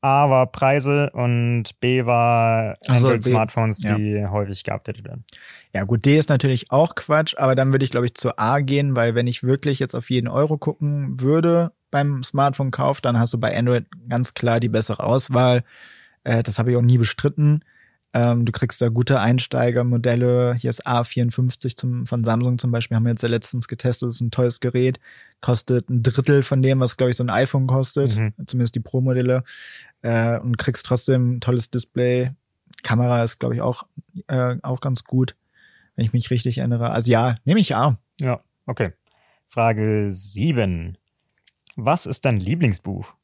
A war Preise und B war also Android-Smartphones, die ja. häufig geupdatet werden. Ja gut, D ist natürlich auch Quatsch, aber dann würde ich glaube ich zu A gehen, weil wenn ich wirklich jetzt auf jeden Euro gucken würde beim Smartphone-Kauf, dann hast du bei Android ganz klar die bessere Auswahl. Äh, das habe ich auch nie bestritten. Ähm, du kriegst da gute Einsteigermodelle. Hier ist A54 zum, von Samsung zum Beispiel, haben wir jetzt ja letztens getestet. Das ist ein tolles Gerät. Kostet ein Drittel von dem, was, glaube ich, so ein iPhone kostet. Mhm. Zumindest die Pro-Modelle. Äh, und kriegst trotzdem ein tolles Display. Kamera ist, glaube ich, auch, äh, auch ganz gut, wenn ich mich richtig erinnere. Also ja, nehme ich A. Ja, okay. Frage 7. Was ist dein Lieblingsbuch?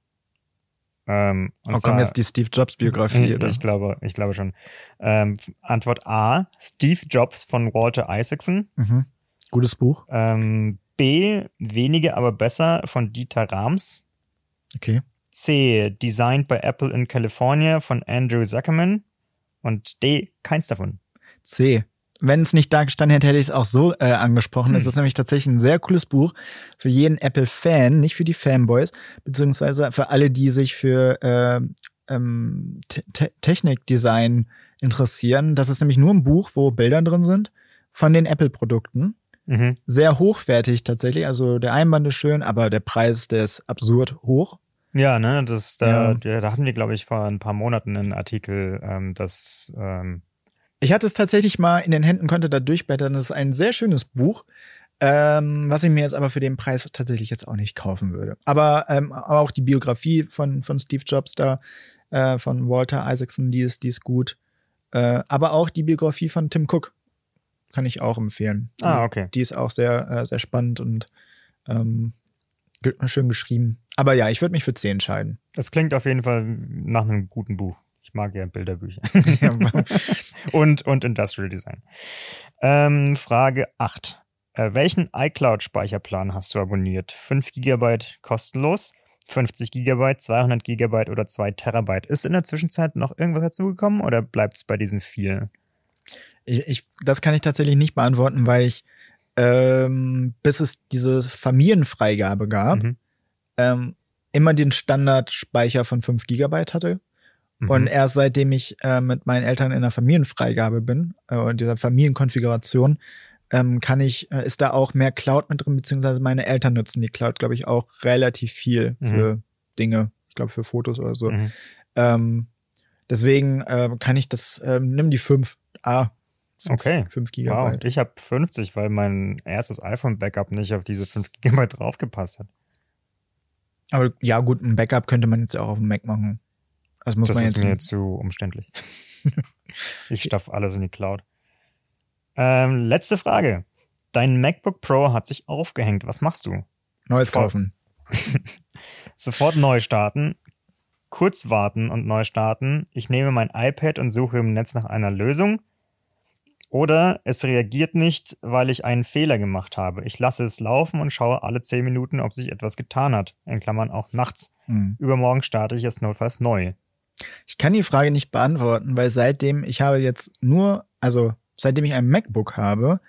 Ähm, und oh, kommt jetzt die Steve Jobs Biografie, oder? Ich glaube, ich glaube schon. Ähm, Antwort A, Steve Jobs von Walter Isaacson. Mhm. Gutes Buch. Ähm, B, Wenige, aber besser von Dieter Rams. Okay. C, Designed by Apple in California von Andrew Zuckerman. Und D, keins davon. C, wenn es nicht da gestanden hätte, hätte ich es auch so äh, angesprochen. Es hm. ist nämlich tatsächlich ein sehr cooles Buch für jeden Apple-Fan, nicht für die Fanboys, beziehungsweise für alle, die sich für äh, ähm, Te Technikdesign interessieren. Das ist nämlich nur ein Buch, wo Bilder drin sind von den Apple-Produkten. Mhm. Sehr hochwertig tatsächlich. Also der Einband ist schön, aber der Preis, der ist absurd hoch. Ja, ne, das da, ja. da hatten wir, glaube ich, vor ein paar Monaten einen Artikel, ähm, dass ähm, ich hatte es tatsächlich mal in den Händen, konnte da durchblättern. Das ist ein sehr schönes Buch, ähm, was ich mir jetzt aber für den Preis tatsächlich jetzt auch nicht kaufen würde. Aber, ähm, auch die Biografie von, von Steve Jobs da, äh, von Walter Isaacson, die ist, die ist gut. Äh, aber auch die Biografie von Tim Cook kann ich auch empfehlen. Ah, okay. Die ist auch sehr, äh, sehr spannend und ähm, schön geschrieben. Aber ja, ich würde mich für 10 entscheiden. Das klingt auf jeden Fall nach einem guten Buch. Ich mag ja Bilderbücher. [laughs] [laughs] [laughs] und, und Industrial Design. Ähm, Frage 8. Äh, welchen iCloud-Speicherplan hast du abonniert? 5 GB kostenlos, 50 GB, 200 GB oder 2 Terabyte? Ist in der Zwischenzeit noch irgendwas dazugekommen oder bleibt es bei diesen vier? Ich, ich, das kann ich tatsächlich nicht beantworten, weil ich ähm, bis es diese Familienfreigabe gab, mhm. ähm, immer den Standardspeicher von 5 Gigabyte hatte Mhm. Und erst seitdem ich äh, mit meinen Eltern in der Familienfreigabe bin, äh, in dieser Familienkonfiguration, ähm, kann ich, äh, ist da auch mehr Cloud mit drin, beziehungsweise meine Eltern nutzen die Cloud, glaube ich, auch relativ viel mhm. für Dinge, ich glaube für Fotos oder so. Mhm. Ähm, deswegen äh, kann ich das, ähm, nimm die fünf A. 5, okay. 5 Gigabyte. Wow. Ich habe 50, weil mein erstes iPhone-Backup nicht auf diese 5 Gigabyte draufgepasst hat. Aber ja, gut, ein Backup könnte man jetzt ja auch auf dem Mac machen. Also muss das man jetzt ist mir zu umständlich. [laughs] ich stopfe alles in die Cloud. Ähm, letzte Frage. Dein MacBook Pro hat sich aufgehängt. Was machst du? Neues Sofort. kaufen. [laughs] Sofort neu starten, kurz warten und neu starten. Ich nehme mein iPad und suche im Netz nach einer Lösung. Oder es reagiert nicht, weil ich einen Fehler gemacht habe. Ich lasse es laufen und schaue alle 10 Minuten, ob sich etwas getan hat. In Klammern auch nachts. Hm. Übermorgen starte ich es notfalls neu. Ich kann die Frage nicht beantworten, weil seitdem ich habe jetzt nur, also seitdem ich ein MacBook habe,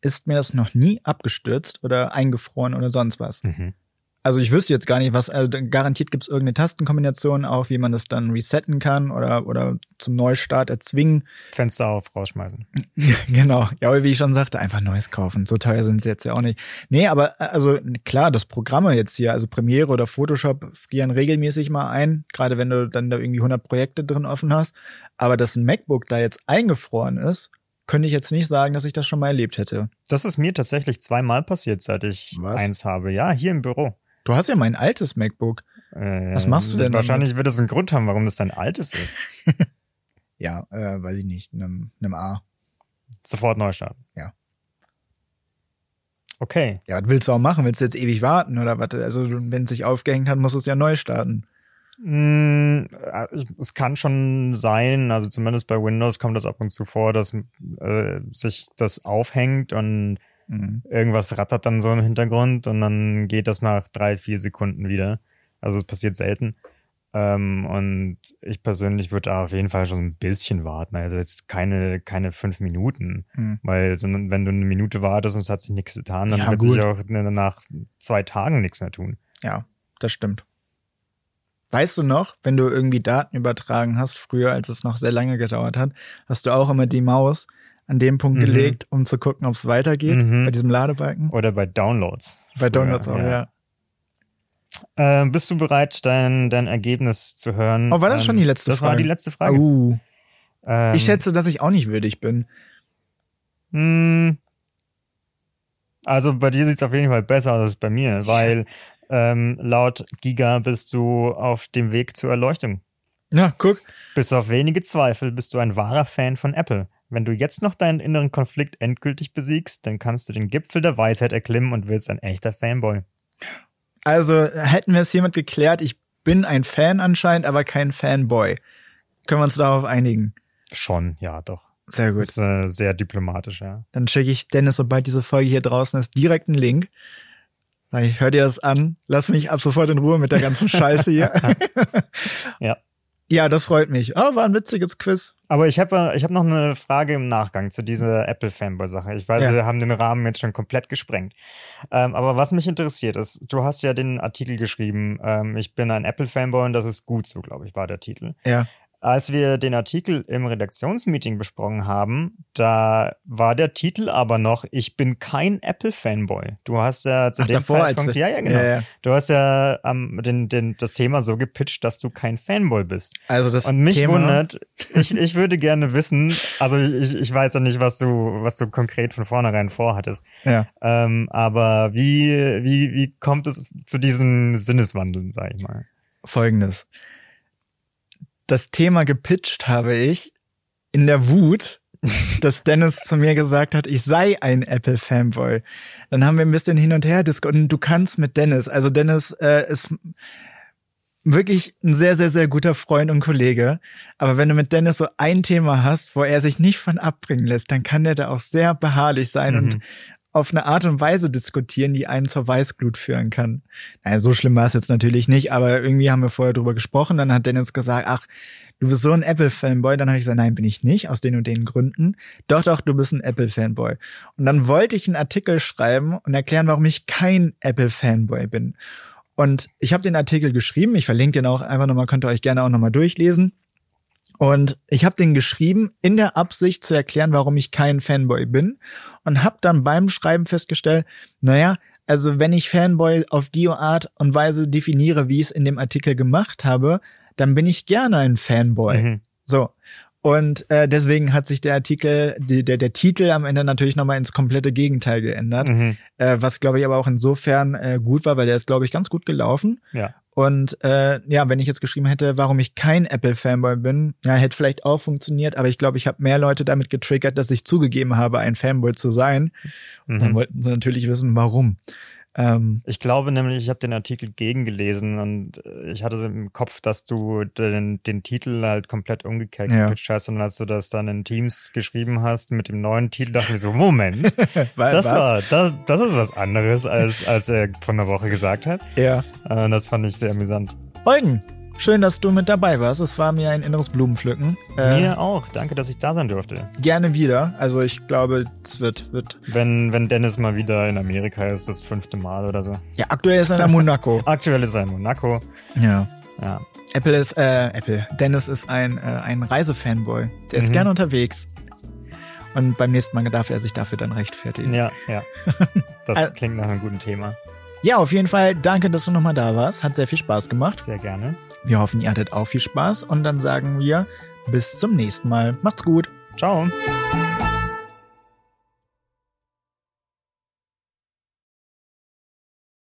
ist mir das noch nie abgestürzt oder eingefroren oder sonst was. Mhm. Also ich wüsste jetzt gar nicht, was, also garantiert gibt es irgendeine Tastenkombination auch, wie man das dann resetten kann oder, oder zum Neustart erzwingen. Fenster auf, rausschmeißen. [laughs] genau. Ja, aber wie ich schon sagte, einfach Neues kaufen. So teuer sind sie jetzt ja auch nicht. Nee, aber äh, also klar, das Programme jetzt hier, also Premiere oder Photoshop frieren regelmäßig mal ein, gerade wenn du dann da irgendwie 100 Projekte drin offen hast. Aber dass ein MacBook da jetzt eingefroren ist, könnte ich jetzt nicht sagen, dass ich das schon mal erlebt hätte. Das ist mir tatsächlich zweimal passiert, seit ich Was? eins habe. Ja, hier im Büro. Du hast ja mein altes MacBook. Äh, Was machst du denn Wahrscheinlich wird es einen Grund haben, warum das dein altes ist. [laughs] Ja, äh, weiß ich nicht, einem, einem A. Sofort neu starten. Ja. Okay. Ja, was willst du auch machen? Willst du jetzt ewig warten oder was? Also, wenn es sich aufgehängt hat, musst du es ja neu starten. Mm, äh, Es kann schon sein, also zumindest bei Windows kommt das ab und zu vor, dass äh, sich das aufhängt und Mhm. irgendwas rattert dann so im Hintergrund und dann geht das nach drei, vier Sekunden wieder. Also es passiert selten. Ähm, und ich persönlich würde da auf jeden Fall schon ein bisschen warten. Also jetzt keine, keine fünf Minuten. Mhm. Weil wenn du eine Minute wartest und es hat sich nichts getan, dann Ja, wird gut. sich auch nach zwei Tagen nichts mehr tun. Ja, das stimmt. Weißt du noch, wenn du irgendwie Daten übertragen hast, früher, als es noch sehr lange gedauert hat, hast du auch immer die Maus an dem Punkt Mhm. gelegt, um zu gucken, ob es weitergeht, Mhm. bei diesem Ladebalken? Oder bei Downloads. Bei Downloads auch, ja. Äh, bist du bereit, dein, dein Ergebnis zu hören? Oh, war das Ähm, schon die letzte das Frage? war die letzte Frage. Uh, Ähm, ich schätze, dass ich auch nicht würdig bin. Hm. Also bei dir sieht es auf jeden Fall besser aus als bei mir, weil ähm, laut Giga bist du auf dem Weg zur Erleuchtung. Ja, guck. Bis auf wenige Zweifel bist du ein wahrer Fan von Apple. Wenn du jetzt noch deinen inneren Konflikt endgültig besiegst, dann kannst du den Gipfel der Weisheit erklimmen und wirst ein echter Fanboy. Also hätten wir es hiermit geklärt, ich bin ein Fan anscheinend, aber kein Fanboy. Können wir uns darauf einigen? Schon, ja, doch. Sehr gut. Das ist äh, sehr diplomatisch, ja. Dann schicke ich Dennis, sobald diese Folge hier draußen ist, direkt einen Link. Sag ich, hör dir das an, lass mich ab sofort in Ruhe mit der ganzen Scheiße hier. [laughs] [laughs] Ja. Ja, das freut mich. Oh, war ein witziges Quiz. Aber ich habe ich hab noch eine Frage im Nachgang zu dieser Apple-Fanboy-Sache. Ich weiß, Ja. wir haben den Rahmen jetzt schon komplett gesprengt. Ähm, aber was mich interessiert ist, du hast ja den Artikel geschrieben, ähm, ich bin ein Apple-Fanboy und das ist gut so, glaube ich, war der Titel. Ja. Als wir den Artikel im Redaktionsmeeting besprochen haben, da war der Titel aber noch, ich bin kein Apple-Fanboy. Du hast ja zu Ach, dem davor, Zeitpunkt, ja, ja, genau. Ja, ja. Du hast ja ähm, den, den, das Thema so gepitcht, dass du kein Fanboy bist. Also das Und mich Thema, wundert, [laughs] ich, ich würde gerne wissen, also ich, ich weiß ja nicht, was du, was du konkret von vornherein vorhattest. Ja. Ähm, aber wie, wie, wie kommt es zu diesem Sinneswandeln, sag ich mal? folgendes. Das Thema gepitcht habe ich in der Wut, [laughs] dass Dennis zu mir gesagt hat, ich sei ein Apple-Fanboy. Dann haben wir ein bisschen hin und her diskutiert. Und du kannst mit Dennis, also Dennis äh, ist wirklich ein sehr, sehr, sehr guter Freund und Kollege. Aber wenn du mit Dennis so ein Thema hast, wo er sich nicht von abbringen lässt, dann kann der da auch sehr beharrlich sein Mhm. und auf eine Art und Weise diskutieren, die einen zur Weißglut führen kann. Naja, so schlimm war es jetzt natürlich nicht, aber irgendwie haben wir vorher drüber gesprochen. Dann hat Dennis gesagt, ach, du bist so ein Apple-Fanboy. Dann habe ich gesagt, nein, bin ich nicht, aus den und den Gründen. Doch, doch, du bist ein Apple-Fanboy. Und dann wollte ich einen Artikel schreiben und erklären, warum ich kein Apple-Fanboy bin. Und ich habe den Artikel geschrieben, ich verlinke den auch einfach nochmal, könnt ihr euch gerne auch nochmal durchlesen. Und ich habe den geschrieben in der Absicht zu erklären, warum ich kein Fanboy bin und habe dann beim Schreiben festgestellt, naja, also wenn ich Fanboy auf die Art und Weise definiere, wie ich es in dem Artikel gemacht habe, dann bin ich gerne ein Fanboy. Mhm. So. Und äh, deswegen hat sich der Artikel, die, der, der Titel am Ende natürlich nochmal ins komplette Gegenteil geändert. Mhm. Äh, was, glaube ich, aber auch insofern äh, gut war, weil der ist, glaube ich, ganz gut gelaufen. Ja. Und äh, ja, wenn ich jetzt geschrieben hätte, warum ich kein Apple-Fanboy bin, ja, hätte vielleicht auch funktioniert, aber ich glaube, ich habe mehr Leute damit getriggert, dass ich zugegeben habe, ein Fanboy zu sein. Und dann Mhm. wollten sie natürlich wissen, warum. Ähm, Ich glaube nämlich, ich habe den Artikel gegengelesen und äh, ich hatte im Kopf, dass du den, den Titel halt komplett umgekehrt Ja. gepitcht hast und als du das dann in Teams geschrieben hast mit dem neuen Titel, dachte ich mir so, Moment, [laughs] weil, das was? war, das, das ist was anderes, als, als er von der Woche gesagt hat. Ja. Äh, das fand ich sehr amüsant. Eugen, schön, dass du mit dabei warst. Es war mir ein inneres Blumenpflücken. Äh, Mir auch. Danke, dass ich da sein durfte. Gerne wieder. Also ich glaube, es wird, wird. Wenn, wenn Dennis mal wieder in Amerika ist, das fünfte Mal oder so. Ja, aktuell ist er in Monaco. [laughs] Aktuell ist er in Monaco. ja. Ja. Apple ist, äh, Apple. Dennis ist ein, äh, ein Reisefanboy. Der ist Mhm. gerne unterwegs. Und beim nächsten Mal darf er sich dafür dann rechtfertigen. Ja, ja. [laughs] Das Also- klingt nach einem guten Thema. Ja, auf jeden Fall danke, dass du nochmal da warst. Hat sehr viel Spaß gemacht. Sehr gerne. Wir hoffen, ihr hattet auch viel Spaß und dann sagen wir bis zum nächsten Mal. Macht's gut. Ciao.